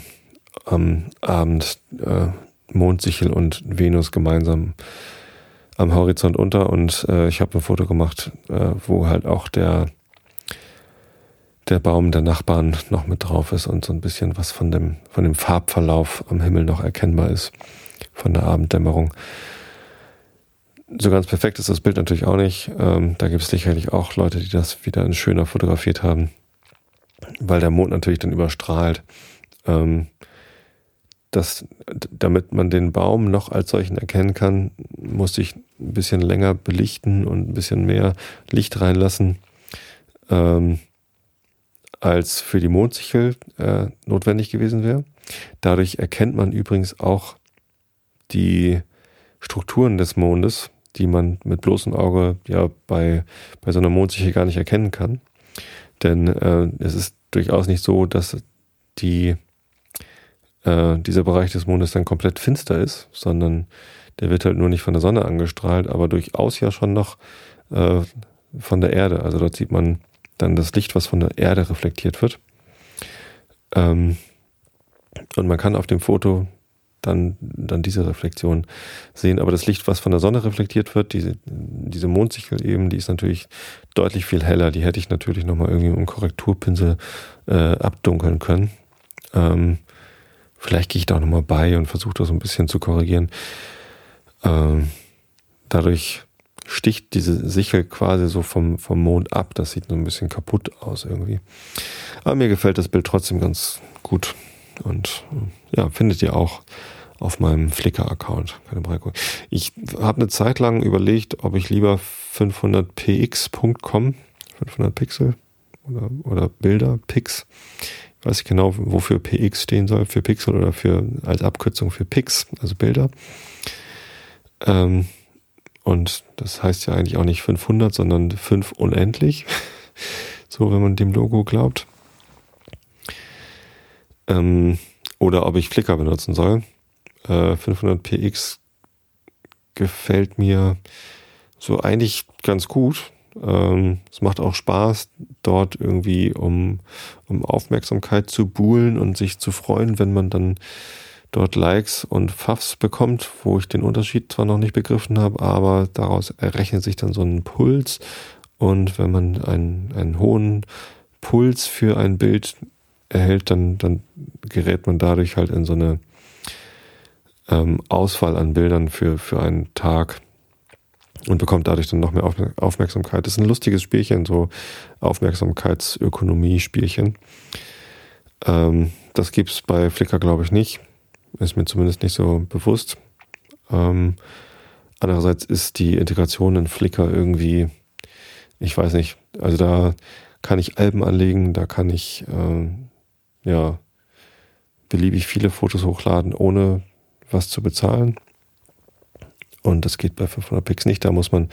Speaker 1: am Abend äh, Mondsichel und Venus gemeinsam am Horizont unter und äh, ich habe ein Foto gemacht, äh, wo halt auch der der Baum der Nachbarn noch mit drauf ist und so ein bisschen was von dem von dem Farbverlauf am Himmel noch erkennbar ist von der Abenddämmerung so ganz perfekt ist das Bild natürlich auch nicht. Ähm, da gibt es sicherlich auch Leute, die das wieder in schöner fotografiert haben, weil der Mond natürlich dann überstrahlt. Ähm, das, damit man den Baum noch als solchen erkennen kann, muss ich ein bisschen länger belichten und ein bisschen mehr Licht reinlassen, ähm, als für die Mondsichel äh, notwendig gewesen wäre. Dadurch erkennt man übrigens auch die Strukturen des Mondes, die man mit bloßem Auge ja bei, bei so einer Mondsichel gar nicht erkennen kann. Denn äh, es ist durchaus nicht so, dass die, äh, dieser Bereich des Mondes dann komplett finster ist, sondern der wird halt nur nicht von der Sonne angestrahlt, aber durchaus ja schon noch äh, von der Erde. Also dort sieht man dann das Licht, was von der Erde reflektiert wird. Ähm, und man kann auf dem Foto dann, dann diese Reflexion sehen. Aber das Licht, was von der Sonne reflektiert wird, diese, diese Mondsichel eben, die ist natürlich deutlich viel heller. Die hätte ich natürlich nochmal irgendwie mit einem Korrekturpinsel äh, abdunkeln können. Ähm, vielleicht gehe ich da auch nochmal bei und versuche das so ein bisschen zu korrigieren. Ähm, dadurch sticht diese Sichel quasi so vom, vom Mond ab. Das sieht nur ein bisschen kaputt aus irgendwie. Aber mir gefällt das Bild trotzdem ganz gut. Und ja, findet ihr auch auf meinem Flickr-Account. Ich habe eine Zeit lang überlegt, ob ich lieber 500px.com, 500 Pixel oder, oder Bilder, Pix, weiß nicht genau, wofür px stehen soll, für Pixel oder für als Abkürzung für Pix, also Bilder. Ähm, und das heißt ja eigentlich auch nicht 500, sondern 5 unendlich. so, wenn man dem Logo glaubt. Ähm, oder ob ich Flickr benutzen soll. Äh, 500px gefällt mir so eigentlich ganz gut. Ähm, es macht auch Spaß, dort irgendwie um, um Aufmerksamkeit zu buhlen und sich zu freuen, wenn man dann dort Likes und Pfaffs bekommt, wo ich den Unterschied zwar noch nicht begriffen habe, aber daraus errechnet sich dann so ein Puls. Und wenn man einen, einen hohen Puls für ein Bild erhält, dann, dann gerät man dadurch halt in so eine ähm, Auswahl an Bildern für, für einen Tag und bekommt dadurch dann noch mehr Aufmerksamkeit. Das ist ein lustiges Spielchen, so Aufmerksamkeitsökonomie-Spielchen. Ähm, das gibt's bei Flickr, glaube ich, nicht. Ist mir zumindest nicht so bewusst. Ähm, andererseits ist die Integration in Flickr irgendwie ich weiß nicht, also da kann ich Alben anlegen, da kann ich äh, ja beliebig viele Fotos hochladen, ohne was zu bezahlen. Und das geht bei 500 Pix nicht. Da muss man,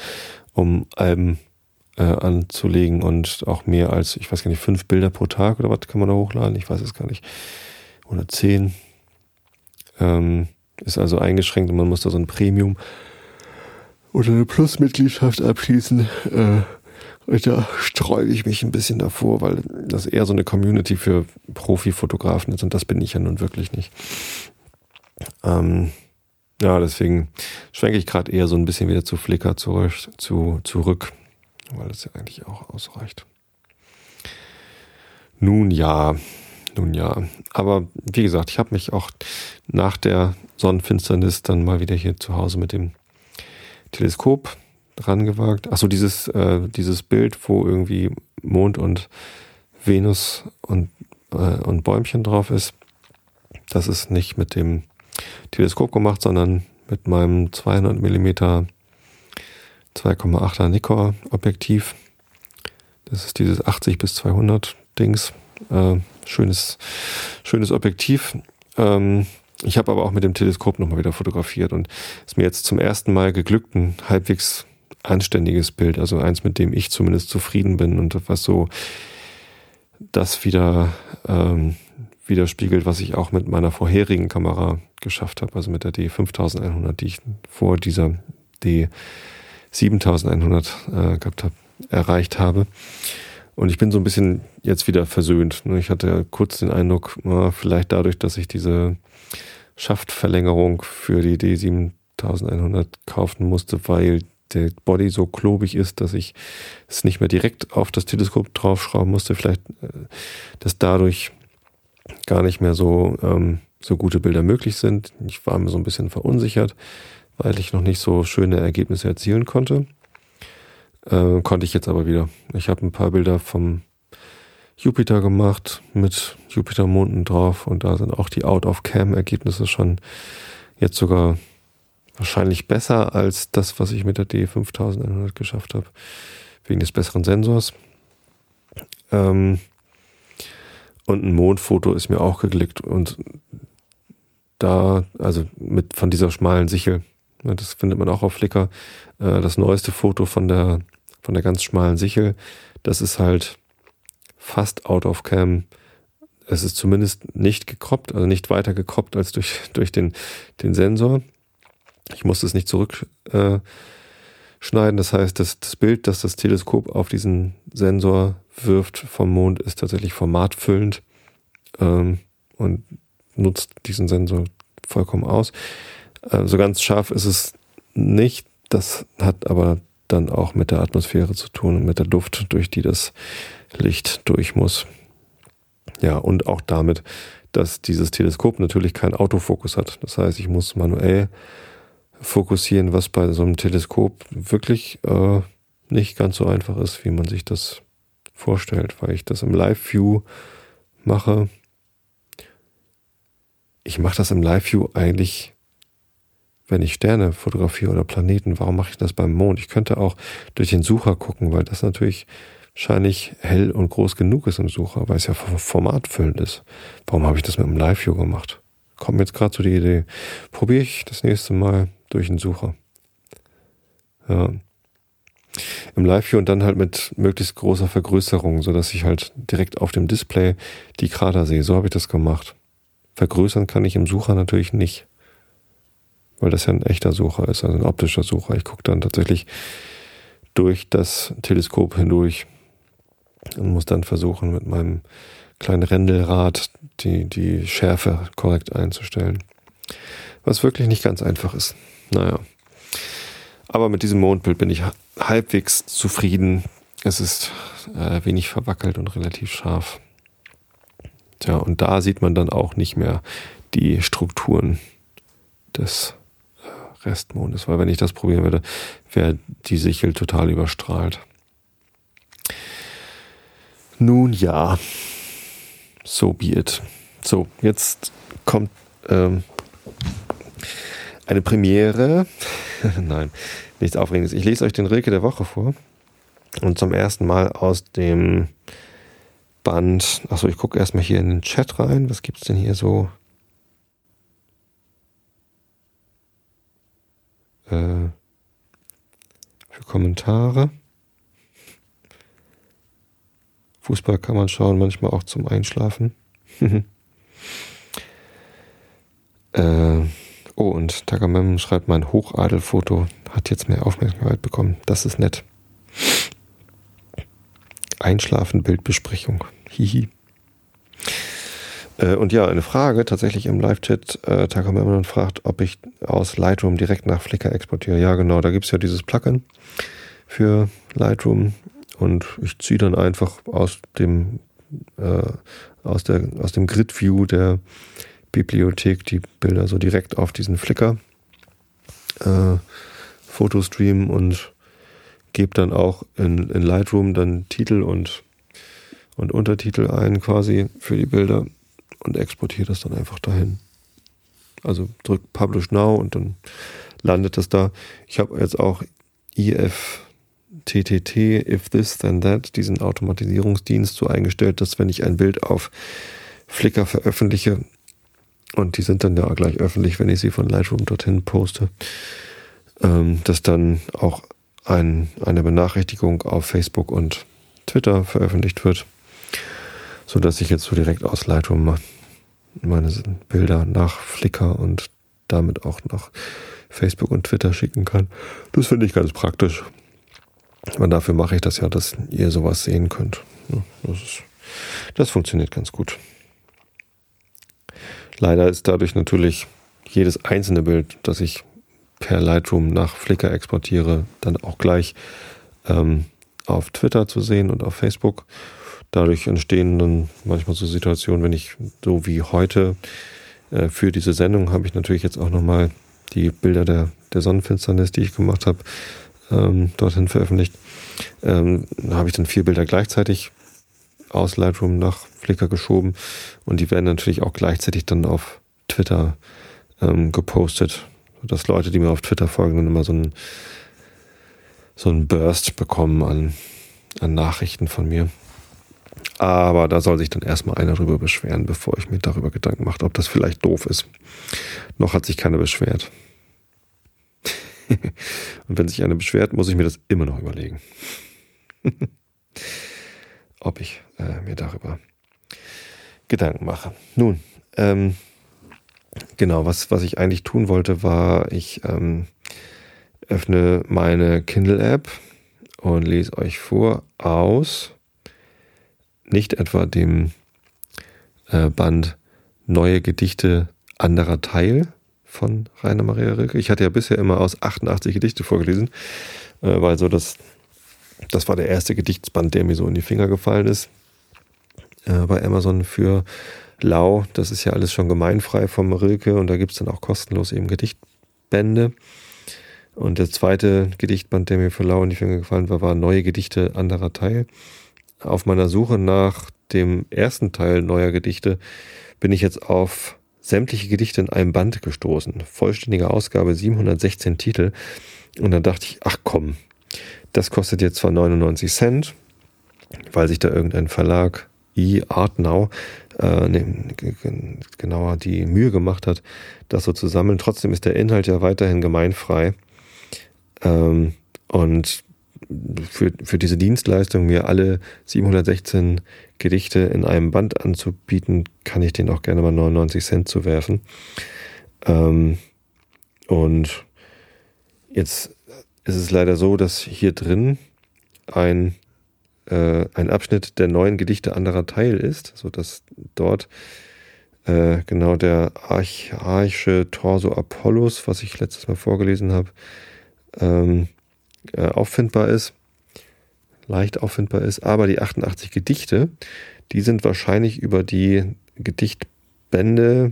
Speaker 1: um Alben äh, anzulegen und auch mehr als, ich weiß gar nicht, fünf Bilder pro Tag oder was kann man da hochladen? Ich weiß es gar nicht. Oder zehn. Ähm, ist also eingeschränkt und man muss da so ein Premium oder eine Plus-Mitgliedschaft abschließen. Äh, und da sträube ich mich ein bisschen davor, weil das eher so eine Community für Profi-Fotografen ist und das bin ich ja nun wirklich nicht. Ähm, ja, deswegen schwenke ich gerade eher so ein bisschen wieder zu Flickr zurück, zu, zurück, weil das ja eigentlich auch ausreicht. Nun ja, nun ja. Aber wie gesagt, ich habe mich auch nach der Sonnenfinsternis dann mal wieder hier zu Hause mit dem Teleskop dran gewagt. Achso, dieses, äh, dieses Bild, wo irgendwie Mond und Venus und, äh, und Bäumchen drauf ist, das ist nicht mit dem Teleskop gemacht, sondern mit meinem 200 mm 2,8er Nikkor Objektiv. Das ist dieses 80 bis 200 Dings. Äh, schönes, schönes Objektiv. Ähm, ich habe aber auch mit dem Teleskop nochmal wieder fotografiert und ist mir jetzt zum ersten Mal geglückt, ein halbwegs anständiges Bild, also eins, mit dem ich zumindest zufrieden bin und was so das wieder ähm, widerspiegelt, was ich auch mit meiner vorherigen Kamera geschafft habe, also mit der D5100, die ich vor dieser D7100 äh, gehabt habe, erreicht habe. Und ich bin so ein bisschen jetzt wieder versöhnt. Ne? Ich hatte kurz den Eindruck, vielleicht dadurch, dass ich diese Schaftverlängerung für die D7100 kaufen musste, weil der Body so klobig ist, dass ich es nicht mehr direkt auf das Teleskop draufschrauben musste. Vielleicht, äh, dass dadurch gar nicht mehr so, ähm, so gute Bilder möglich sind. Ich war mir so ein bisschen verunsichert, weil ich noch nicht so schöne Ergebnisse erzielen konnte. Äh, konnte ich jetzt aber wieder. Ich habe ein paar Bilder vom Jupiter gemacht mit Jupiter-Monden drauf und da sind auch die Out-of-Cam-Ergebnisse schon jetzt sogar wahrscheinlich besser als das, was ich mit der D5100 geschafft habe, wegen des besseren Sensors. Ähm, und ein Mondfoto ist mir auch geklickt und da, also mit von dieser schmalen Sichel, das findet man auch auf Flickr, äh, das neueste Foto von der, von der ganz schmalen Sichel, das ist halt fast out of cam. Es ist zumindest nicht gekroppt, also nicht weiter gekroppt als durch, durch den, den Sensor. Ich musste es nicht zurückschneiden. Äh, das heißt, das, das Bild, das das Teleskop auf diesen Sensor wirft vom Mond, ist tatsächlich formatfüllend ähm, und nutzt diesen Sensor vollkommen aus. Äh, so ganz scharf ist es nicht. Das hat aber dann auch mit der Atmosphäre zu tun und mit der Luft, durch die das Licht durch muss. Ja, und auch damit, dass dieses Teleskop natürlich keinen Autofokus hat. Das heißt, ich muss manuell fokussieren, was bei so einem Teleskop wirklich äh, nicht ganz so einfach ist, wie man sich das vorstellt, weil ich das im Live-View mache. Ich mache das im Live-View eigentlich, wenn ich Sterne fotografiere oder Planeten. Warum mache ich das beim Mond? Ich könnte auch durch den Sucher gucken, weil das natürlich wahrscheinlich hell und groß genug ist im Sucher, weil es ja formatfüllend ist. Warum habe ich das mit dem Live-View gemacht? Kommt mir jetzt gerade zu die Idee. Probiere ich das nächste Mal durch den Sucher. Ja. Im Live-View und dann halt mit möglichst großer Vergrößerung, sodass ich halt direkt auf dem Display die Krater sehe. So habe ich das gemacht. Vergrößern kann ich im Sucher natürlich nicht. Weil das ja ein echter Sucher ist, also ein optischer Sucher. Ich gucke dann tatsächlich durch das Teleskop hindurch und muss dann versuchen, mit meinem kleinen Rändelrad die, die Schärfe korrekt einzustellen. Was wirklich nicht ganz einfach ist. Naja. Aber mit diesem Mondbild bin ich halbwegs zufrieden. Es ist äh, wenig verwackelt und relativ scharf. Tja, und da sieht man dann auch nicht mehr die Strukturen des äh, Restmondes, weil wenn ich das probieren würde, wäre die Sichel total überstrahlt. Nun ja, so be it. So, jetzt kommt ähm, eine Premiere. Nein, nichts Aufregendes. Ich lese euch den Rilke der Woche vor. Und zum ersten Mal aus dem Band, achso, ich gucke erstmal hier in den Chat rein. Was gibt's denn hier so? Äh, für Kommentare. Fußball kann man schauen, manchmal auch zum Einschlafen. äh, oh, und Tagamem schreibt, mein Hochadelfoto hat jetzt mehr Aufmerksamkeit bekommen. Das ist nett. Einschlafen, Bildbesprechung. Hihi. Äh, und ja, eine Frage tatsächlich im Live-Chat. Äh, Takamemnon fragt, ob ich aus Lightroom direkt nach Flickr exportiere. Ja, genau, da gibt es ja dieses Plugin für Lightroom und ich ziehe dann einfach aus dem äh, aus aus dem Grid View der Bibliothek die Bilder so direkt auf diesen Flickr äh, Fotostream und gebe dann auch in, in Lightroom dann Titel und und Untertitel ein quasi für die Bilder und exportiere das dann einfach dahin. Also drück Publish Now und dann landet das da. Ich habe jetzt auch IF TTT, If This Then That, diesen Automatisierungsdienst so eingestellt, dass wenn ich ein Bild auf Flickr veröffentliche, und die sind dann ja gleich öffentlich, wenn ich sie von Lightroom dorthin poste, ähm, dass dann auch ein, eine Benachrichtigung auf Facebook und Twitter veröffentlicht wird, so dass ich jetzt so direkt aus Lightroom meine Bilder nach Flickr und damit auch nach Facebook und Twitter schicken kann. Das finde ich ganz praktisch. Aber dafür mache ich das ja, dass ihr sowas sehen könnt. Das, ist, das funktioniert ganz gut. Leider ist dadurch natürlich jedes einzelne Bild, das ich per Lightroom nach Flickr exportiere, dann auch gleich ähm, auf Twitter zu sehen und auf Facebook. Dadurch entstehen dann manchmal so Situationen, wenn ich so wie heute äh, für diese Sendung habe ich natürlich jetzt auch nochmal die Bilder der, der Sonnenfinsternis, die ich gemacht habe, ähm, dorthin veröffentlicht. Ähm, da habe ich dann vier Bilder gleichzeitig aus Lightroom nach Flickr geschoben und die werden natürlich auch gleichzeitig dann auf Twitter ähm, gepostet, sodass Leute, die mir auf Twitter folgen, dann immer so einen so Burst bekommen an, an Nachrichten von mir. Aber da soll sich dann erstmal einer drüber beschweren, bevor ich mir darüber Gedanken mache, ob das vielleicht doof ist. Noch hat sich keiner beschwert. Und wenn sich einer beschwert, muss ich mir das immer noch überlegen. Ob ich äh, mir darüber Gedanken mache. Nun, ähm, genau, was, was ich eigentlich tun wollte, war, ich ähm, öffne meine Kindle-App und lese euch vor aus, nicht etwa dem äh, Band Neue Gedichte anderer Teil, von Rainer Maria Rilke. Ich hatte ja bisher immer aus 88 Gedichte vorgelesen, äh, weil so das, das war der erste Gedichtsband, der mir so in die Finger gefallen ist. Äh, bei Amazon für Lau. Das ist ja alles schon gemeinfrei vom Rilke und da gibt es dann auch kostenlos eben Gedichtbände. Und der zweite Gedichtband, der mir für Lau in die Finger gefallen war, war Neue Gedichte anderer Teil. Auf meiner Suche nach dem ersten Teil neuer Gedichte bin ich jetzt auf sämtliche Gedichte in einem Band gestoßen. Vollständige Ausgabe, 716 Titel. Und dann dachte ich, ach komm, das kostet jetzt zwar 99 Cent, weil sich da irgendein Verlag, i Artnow, äh, ne, genauer die Mühe gemacht hat, das so zu sammeln. Trotzdem ist der Inhalt ja weiterhin gemeinfrei. Ähm, und für, für diese Dienstleistung, mir alle 716 Gedichte in einem Band anzubieten, kann ich den auch gerne mal 99 Cent zu werfen. Ähm, und jetzt ist es leider so, dass hier drin ein, äh, ein Abschnitt der neuen Gedichte anderer Teil ist, sodass dort äh, genau der archaische Torso Apollos, was ich letztes Mal vorgelesen habe, ähm, äh, auffindbar ist, leicht auffindbar ist, aber die 88 Gedichte, die sind wahrscheinlich über die Gedichtbände,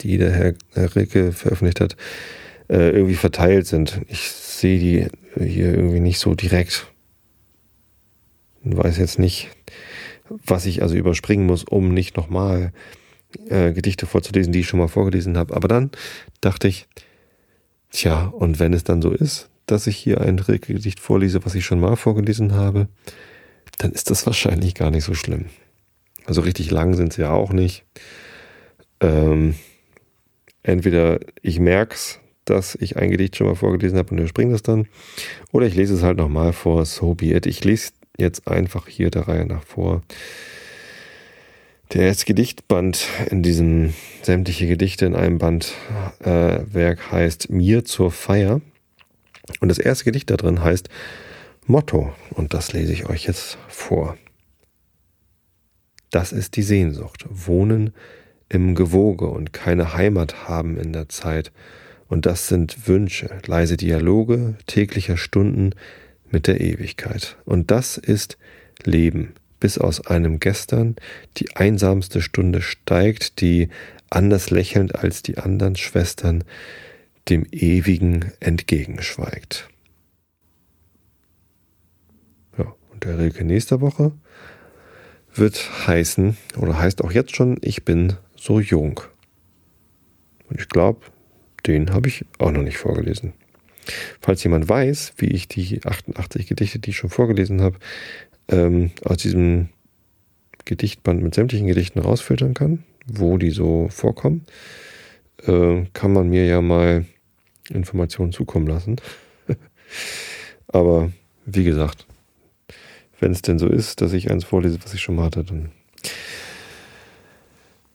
Speaker 1: die der Herr, Herr Ricke veröffentlicht hat, äh, irgendwie verteilt sind. Ich sehe die hier irgendwie nicht so direkt. Und weiß jetzt nicht, was ich also überspringen muss, um nicht nochmal äh, Gedichte vorzulesen, die ich schon mal vorgelesen habe. Aber dann dachte ich, tja, und wenn es dann so ist, dass ich hier ein Rilke-Gedicht vorlese, was ich schon mal vorgelesen habe, dann ist das wahrscheinlich gar nicht so schlimm. Also richtig lang sind sie ja auch nicht. Ähm, entweder ich merke es, dass ich ein Gedicht schon mal vorgelesen habe und überspringe das dann, oder ich lese es halt nochmal vor, so be it. Ich lese jetzt einfach hier der Reihe nach vor. Der erste Gedichtband in diesem sämtliche Gedichte in einem Bandwerk äh, heißt Mir zur Feier. Und das erste Gedicht da drin heißt Motto. Und das lese ich euch jetzt vor. Das ist die Sehnsucht. Wohnen im Gewoge und keine Heimat haben in der Zeit. Und das sind Wünsche, leise Dialoge täglicher Stunden mit der Ewigkeit. Und das ist Leben, bis aus einem Gestern die einsamste Stunde steigt, die anders lächelnd als die anderen Schwestern dem Ewigen entgegenschweigt. Ja, und der Rilke nächste Woche wird heißen, oder heißt auch jetzt schon, ich bin so jung. Und ich glaube, den habe ich auch noch nicht vorgelesen. Falls jemand weiß, wie ich die 88 Gedichte, die ich schon vorgelesen habe, ähm, aus diesem Gedichtband mit sämtlichen Gedichten rausfiltern kann, wo die so vorkommen, äh, kann man mir ja mal Informationen zukommen lassen. Aber wie gesagt, wenn es denn so ist, dass ich eins vorlese, was ich schon mal hatte, dann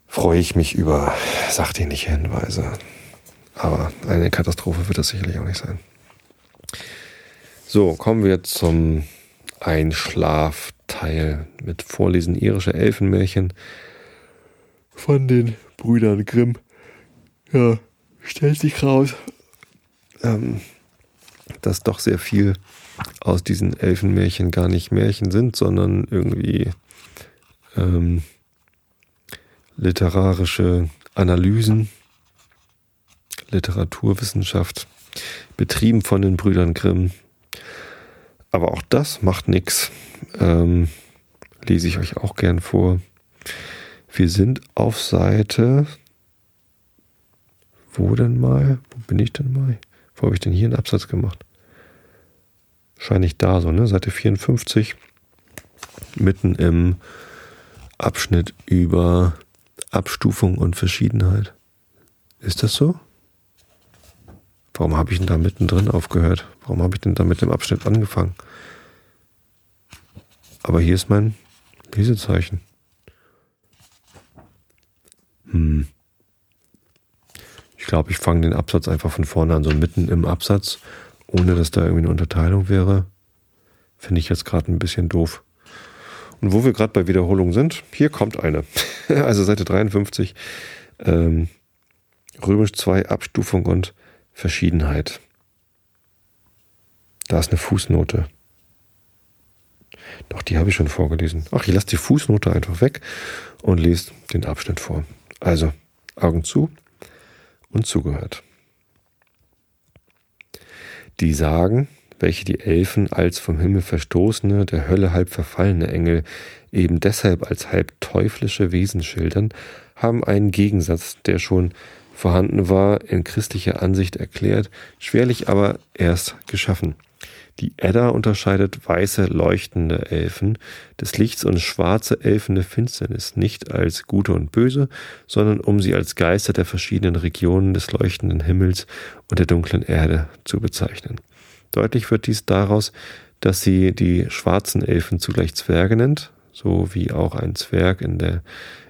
Speaker 1: freue ich mich über sachdienliche Hinweise. Aber eine Katastrophe wird das sicherlich auch nicht sein. So, kommen wir zum Einschlafteil mit Vorlesen irischer Elfenmärchen von den Brüdern Grimm. Ja, stellt sich raus, ähm, dass doch sehr viel aus diesen Elfenmärchen gar nicht Märchen sind, sondern irgendwie ähm, literarische Analysen, Literaturwissenschaft, betrieben von den Brüdern Grimm. Aber auch das macht nichts. Ähm, lese ich euch auch gern vor. Wir sind auf Seite. Wo denn mal? Wo bin ich denn mal? Wo habe ich denn hier einen Absatz gemacht? Wahrscheinlich da so, ne? Seite 54. Mitten im Abschnitt über Abstufung und Verschiedenheit. Ist das so? Warum habe ich denn da mittendrin aufgehört? Warum habe ich denn da mit dem Abschnitt angefangen? Aber hier ist mein Lesezeichen. Hm. Ich glaube, ich fange den Absatz einfach von vorne an, so mitten im Absatz, ohne dass da irgendwie eine Unterteilung wäre. Finde ich jetzt gerade ein bisschen doof. Und wo wir gerade bei Wiederholung sind, hier kommt eine. also Seite 53, ähm, Römisch 2, Abstufung und Verschiedenheit. Da ist eine Fußnote. Doch, die habe ich schon vorgelesen. Ach, ich lasse die Fußnote einfach weg und lese den Abschnitt vor. Also, Augen zu und zugehört. Die Sagen, welche die Elfen als vom Himmel verstoßene, der Hölle halb verfallene Engel eben deshalb als halb teuflische Wesen schildern, haben einen Gegensatz, der schon vorhanden war, in christlicher Ansicht erklärt, schwerlich aber erst geschaffen. Die Edda unterscheidet weiße, leuchtende Elfen des Lichts und schwarze Elfen der Finsternis nicht als gute und böse, sondern um sie als Geister der verschiedenen Regionen des leuchtenden Himmels und der dunklen Erde zu bezeichnen. Deutlich wird dies daraus, dass sie die schwarzen Elfen zugleich Zwerge nennt, so wie auch ein Zwerg in, der,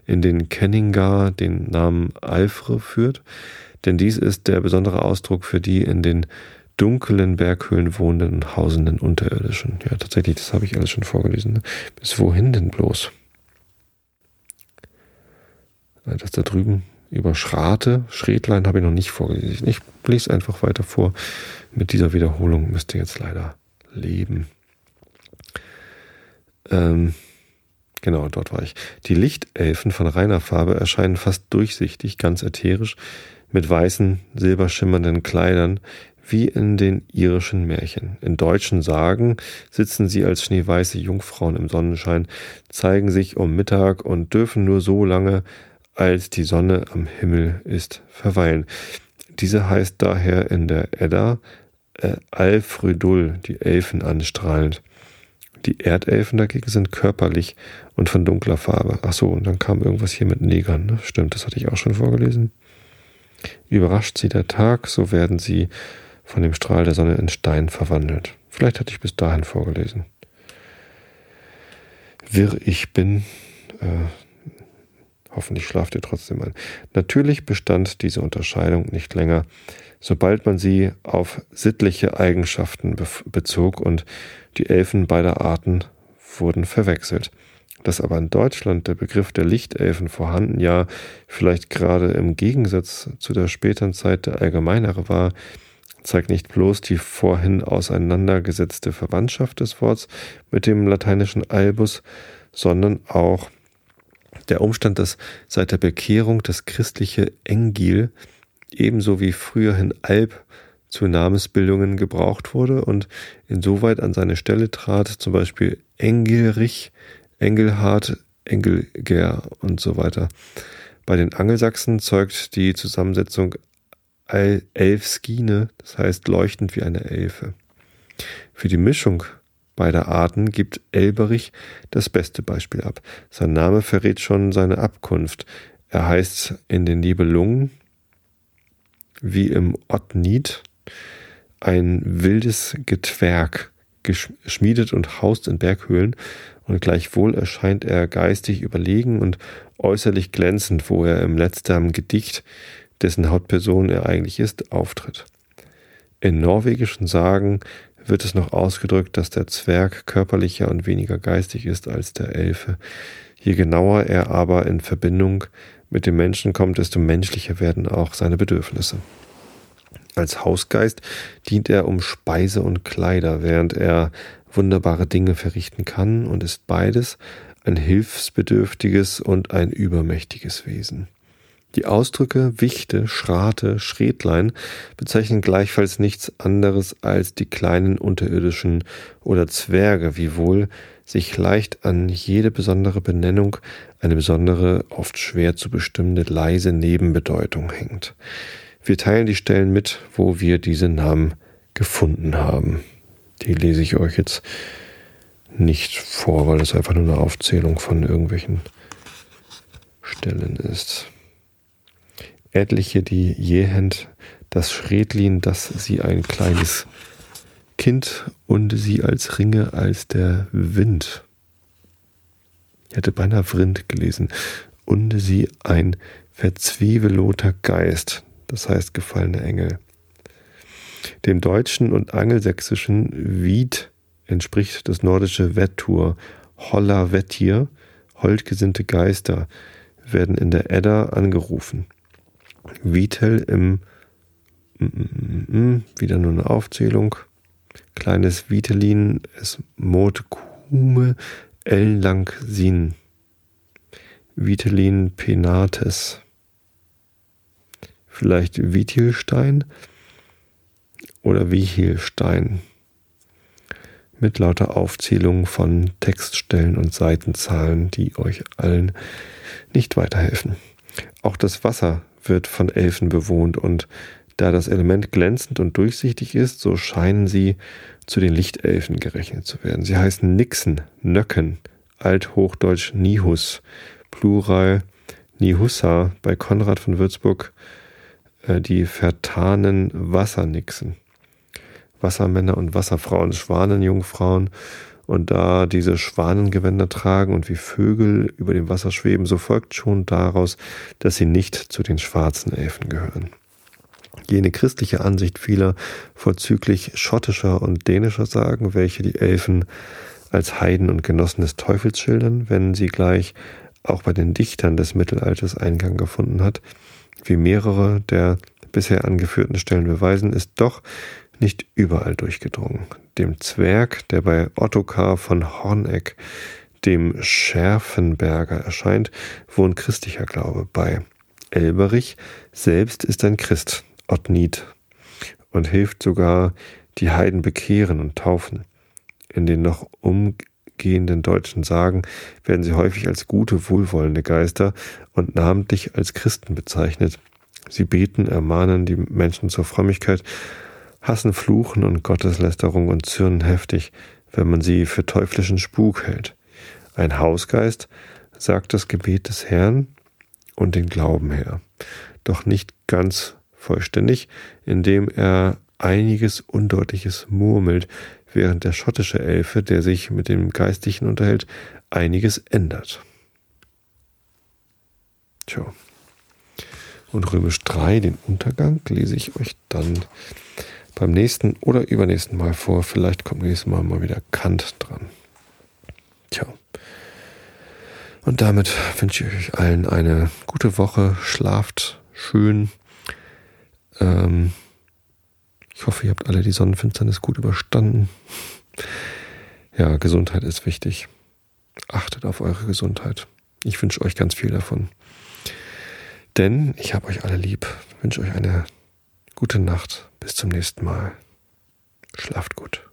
Speaker 1: in den Kenningar den Namen Alfre führt, denn dies ist der besondere Ausdruck für die in den dunklen Berghöhlen wohnenden und hausenden Unterirdischen. Ja, tatsächlich, das habe ich alles schon vorgelesen. Ne? Bis wohin denn bloß? Das da drüben über Schrate, Schrätlein habe ich noch nicht vorgelesen. Ich lese einfach weiter vor. Mit dieser Wiederholung müsst ihr jetzt leider leben. Ähm, genau, dort war ich. Die Lichtelfen von reiner Farbe erscheinen fast durchsichtig, ganz ätherisch, mit weißen, silberschimmernden Kleidern, wie in den irischen Märchen. In deutschen Sagen sitzen sie als schneeweiße Jungfrauen im Sonnenschein, zeigen sich um Mittag und dürfen nur so lange, als die Sonne am Himmel ist, verweilen. Diese heißt daher in der Edda äh, Alfrödul, die Elfen, anstrahlend. Die Erdelfen dagegen sind körperlich und von dunkler Farbe. Ach so, und dann kam irgendwas hier mit Negern. Ne? Stimmt, das hatte ich auch schon vorgelesen. Überrascht sie der Tag, so werden sie von dem Strahl der Sonne in Stein verwandelt. Vielleicht hatte ich bis dahin vorgelesen. Wirr ich bin, äh, hoffentlich schlaft ihr trotzdem ein. Natürlich bestand diese Unterscheidung nicht länger, sobald man sie auf sittliche Eigenschaften bezog und die Elfen beider Arten wurden verwechselt. Dass aber in Deutschland der Begriff der Lichtelfen vorhanden, ja vielleicht gerade im Gegensatz zu der späteren Zeit der allgemeinere war, zeigt nicht bloß die vorhin auseinandergesetzte Verwandtschaft des Worts mit dem lateinischen Albus, sondern auch der Umstand, dass seit der Bekehrung das christliche Engil ebenso wie früherhin Alb zu Namensbildungen gebraucht wurde und insoweit an seine Stelle trat, zum Beispiel Engelrich, Engelhard, Engelger und so weiter. Bei den Angelsachsen zeugt die Zusammensetzung Elfskine, das heißt leuchtend wie eine Elfe. Für die Mischung beider Arten gibt Elberich das beste Beispiel ab. Sein Name verrät schon seine Abkunft. Er heißt in den Nibelungen wie im Ottnied ein wildes Getwerk, geschmiedet und haust in Berghöhlen, und gleichwohl erscheint er geistig überlegen und äußerlich glänzend, wo er im letzten Gedicht, dessen Hauptperson er eigentlich ist, auftritt. In norwegischen Sagen wird es noch ausgedrückt, dass der Zwerg körperlicher und weniger geistig ist als der Elfe. Je genauer er aber in Verbindung mit dem Menschen kommt, desto menschlicher werden auch seine Bedürfnisse. Als Hausgeist dient er um Speise und Kleider, während er wunderbare Dinge verrichten kann und ist beides ein hilfsbedürftiges und ein übermächtiges Wesen. Die Ausdrücke Wichte, Schrate, Schredlein bezeichnen gleichfalls nichts anderes als die kleinen unterirdischen oder Zwerge, wiewohl sich leicht an jede besondere Benennung eine besondere, oft schwer zu bestimmende leise Nebenbedeutung hängt. Wir teilen die Stellen mit, wo wir diese Namen gefunden haben. Die lese ich euch jetzt nicht vor, weil das einfach nur eine Aufzählung von irgendwelchen Stellen ist. Etliche, die jehend das Schredlin, dass sie ein kleines Kind und sie als Ringe als der Wind. Ich hätte beinahe Vrind gelesen. Und sie ein verzwieveloter Geist das heißt gefallene Engel. Dem deutschen und angelsächsischen Wied entspricht das nordische Wettur, Holla Wettier, holdgesinnte Geister, werden in der Edda angerufen. Vitel im mm, mm, mm, wieder nur eine Aufzählung. Kleines Vitelin es Mot Kume L lang sin. Vitelin penates vielleicht Withilstein oder Wihilstein mit lauter Aufzählung von Textstellen und Seitenzahlen, die euch allen nicht weiterhelfen. Auch das Wasser wird von Elfen bewohnt und da das Element glänzend und durchsichtig ist, so scheinen sie zu den Lichtelfen gerechnet zu werden. Sie heißen Nixen, Nöcken, Althochdeutsch Nihus, Plural Nihussa bei Konrad von Würzburg äh, die vertanen Wassernixen. Wassermänner und Wasserfrauen, Schwanenjungfrauen. Und da diese Schwanengewänder tragen und wie Vögel über dem Wasser schweben, so folgt schon daraus, dass sie nicht zu den schwarzen Elfen gehören. Jene christliche Ansicht vieler vorzüglich schottischer und dänischer Sagen, welche die Elfen als Heiden und Genossen des Teufels schildern, wenn sie gleich auch bei den Dichtern des Mittelalters Eingang gefunden hat, wie mehrere der bisher angeführten Stellen beweisen, ist doch nicht überall durchgedrungen. Dem Zwerg, der bei Ottokar von Horneck, dem Scherfenberger erscheint, wohnt christlicher Glaube bei. Elberich selbst ist ein Christ, Ottnied, und hilft sogar, die Heiden bekehren und taufen. In den noch umgehenden deutschen Sagen werden sie häufig als gute, wohlwollende Geister und namentlich als Christen bezeichnet. Sie beten, ermahnen die Menschen zur Frömmigkeit, hassen Fluchen und Gotteslästerung und zürnen heftig, wenn man sie für teuflischen Spuk hält. Ein Hausgeist sagt das Gebet des Herrn und den Glauben her, doch nicht ganz vollständig, indem er einiges Undeutliches murmelt, während der schottische Elfe, der sich mit dem Geistlichen unterhält, einiges ändert. Tja. Und Römisch 3, den Untergang, lese ich euch dann beim nächsten oder übernächsten Mal vor. Vielleicht kommt nächstes Mal mal wieder Kant dran. Tja. Und damit wünsche ich euch allen eine gute Woche. Schlaft schön. Ähm, ich hoffe, ihr habt alle die Sonnenfinsternis gut überstanden. Ja, Gesundheit ist wichtig. Achtet auf eure Gesundheit. Ich wünsche euch ganz viel davon. Denn ich habe euch alle lieb. Ich wünsche euch eine gute Nacht. Bis zum nächsten Mal. Schlaft gut.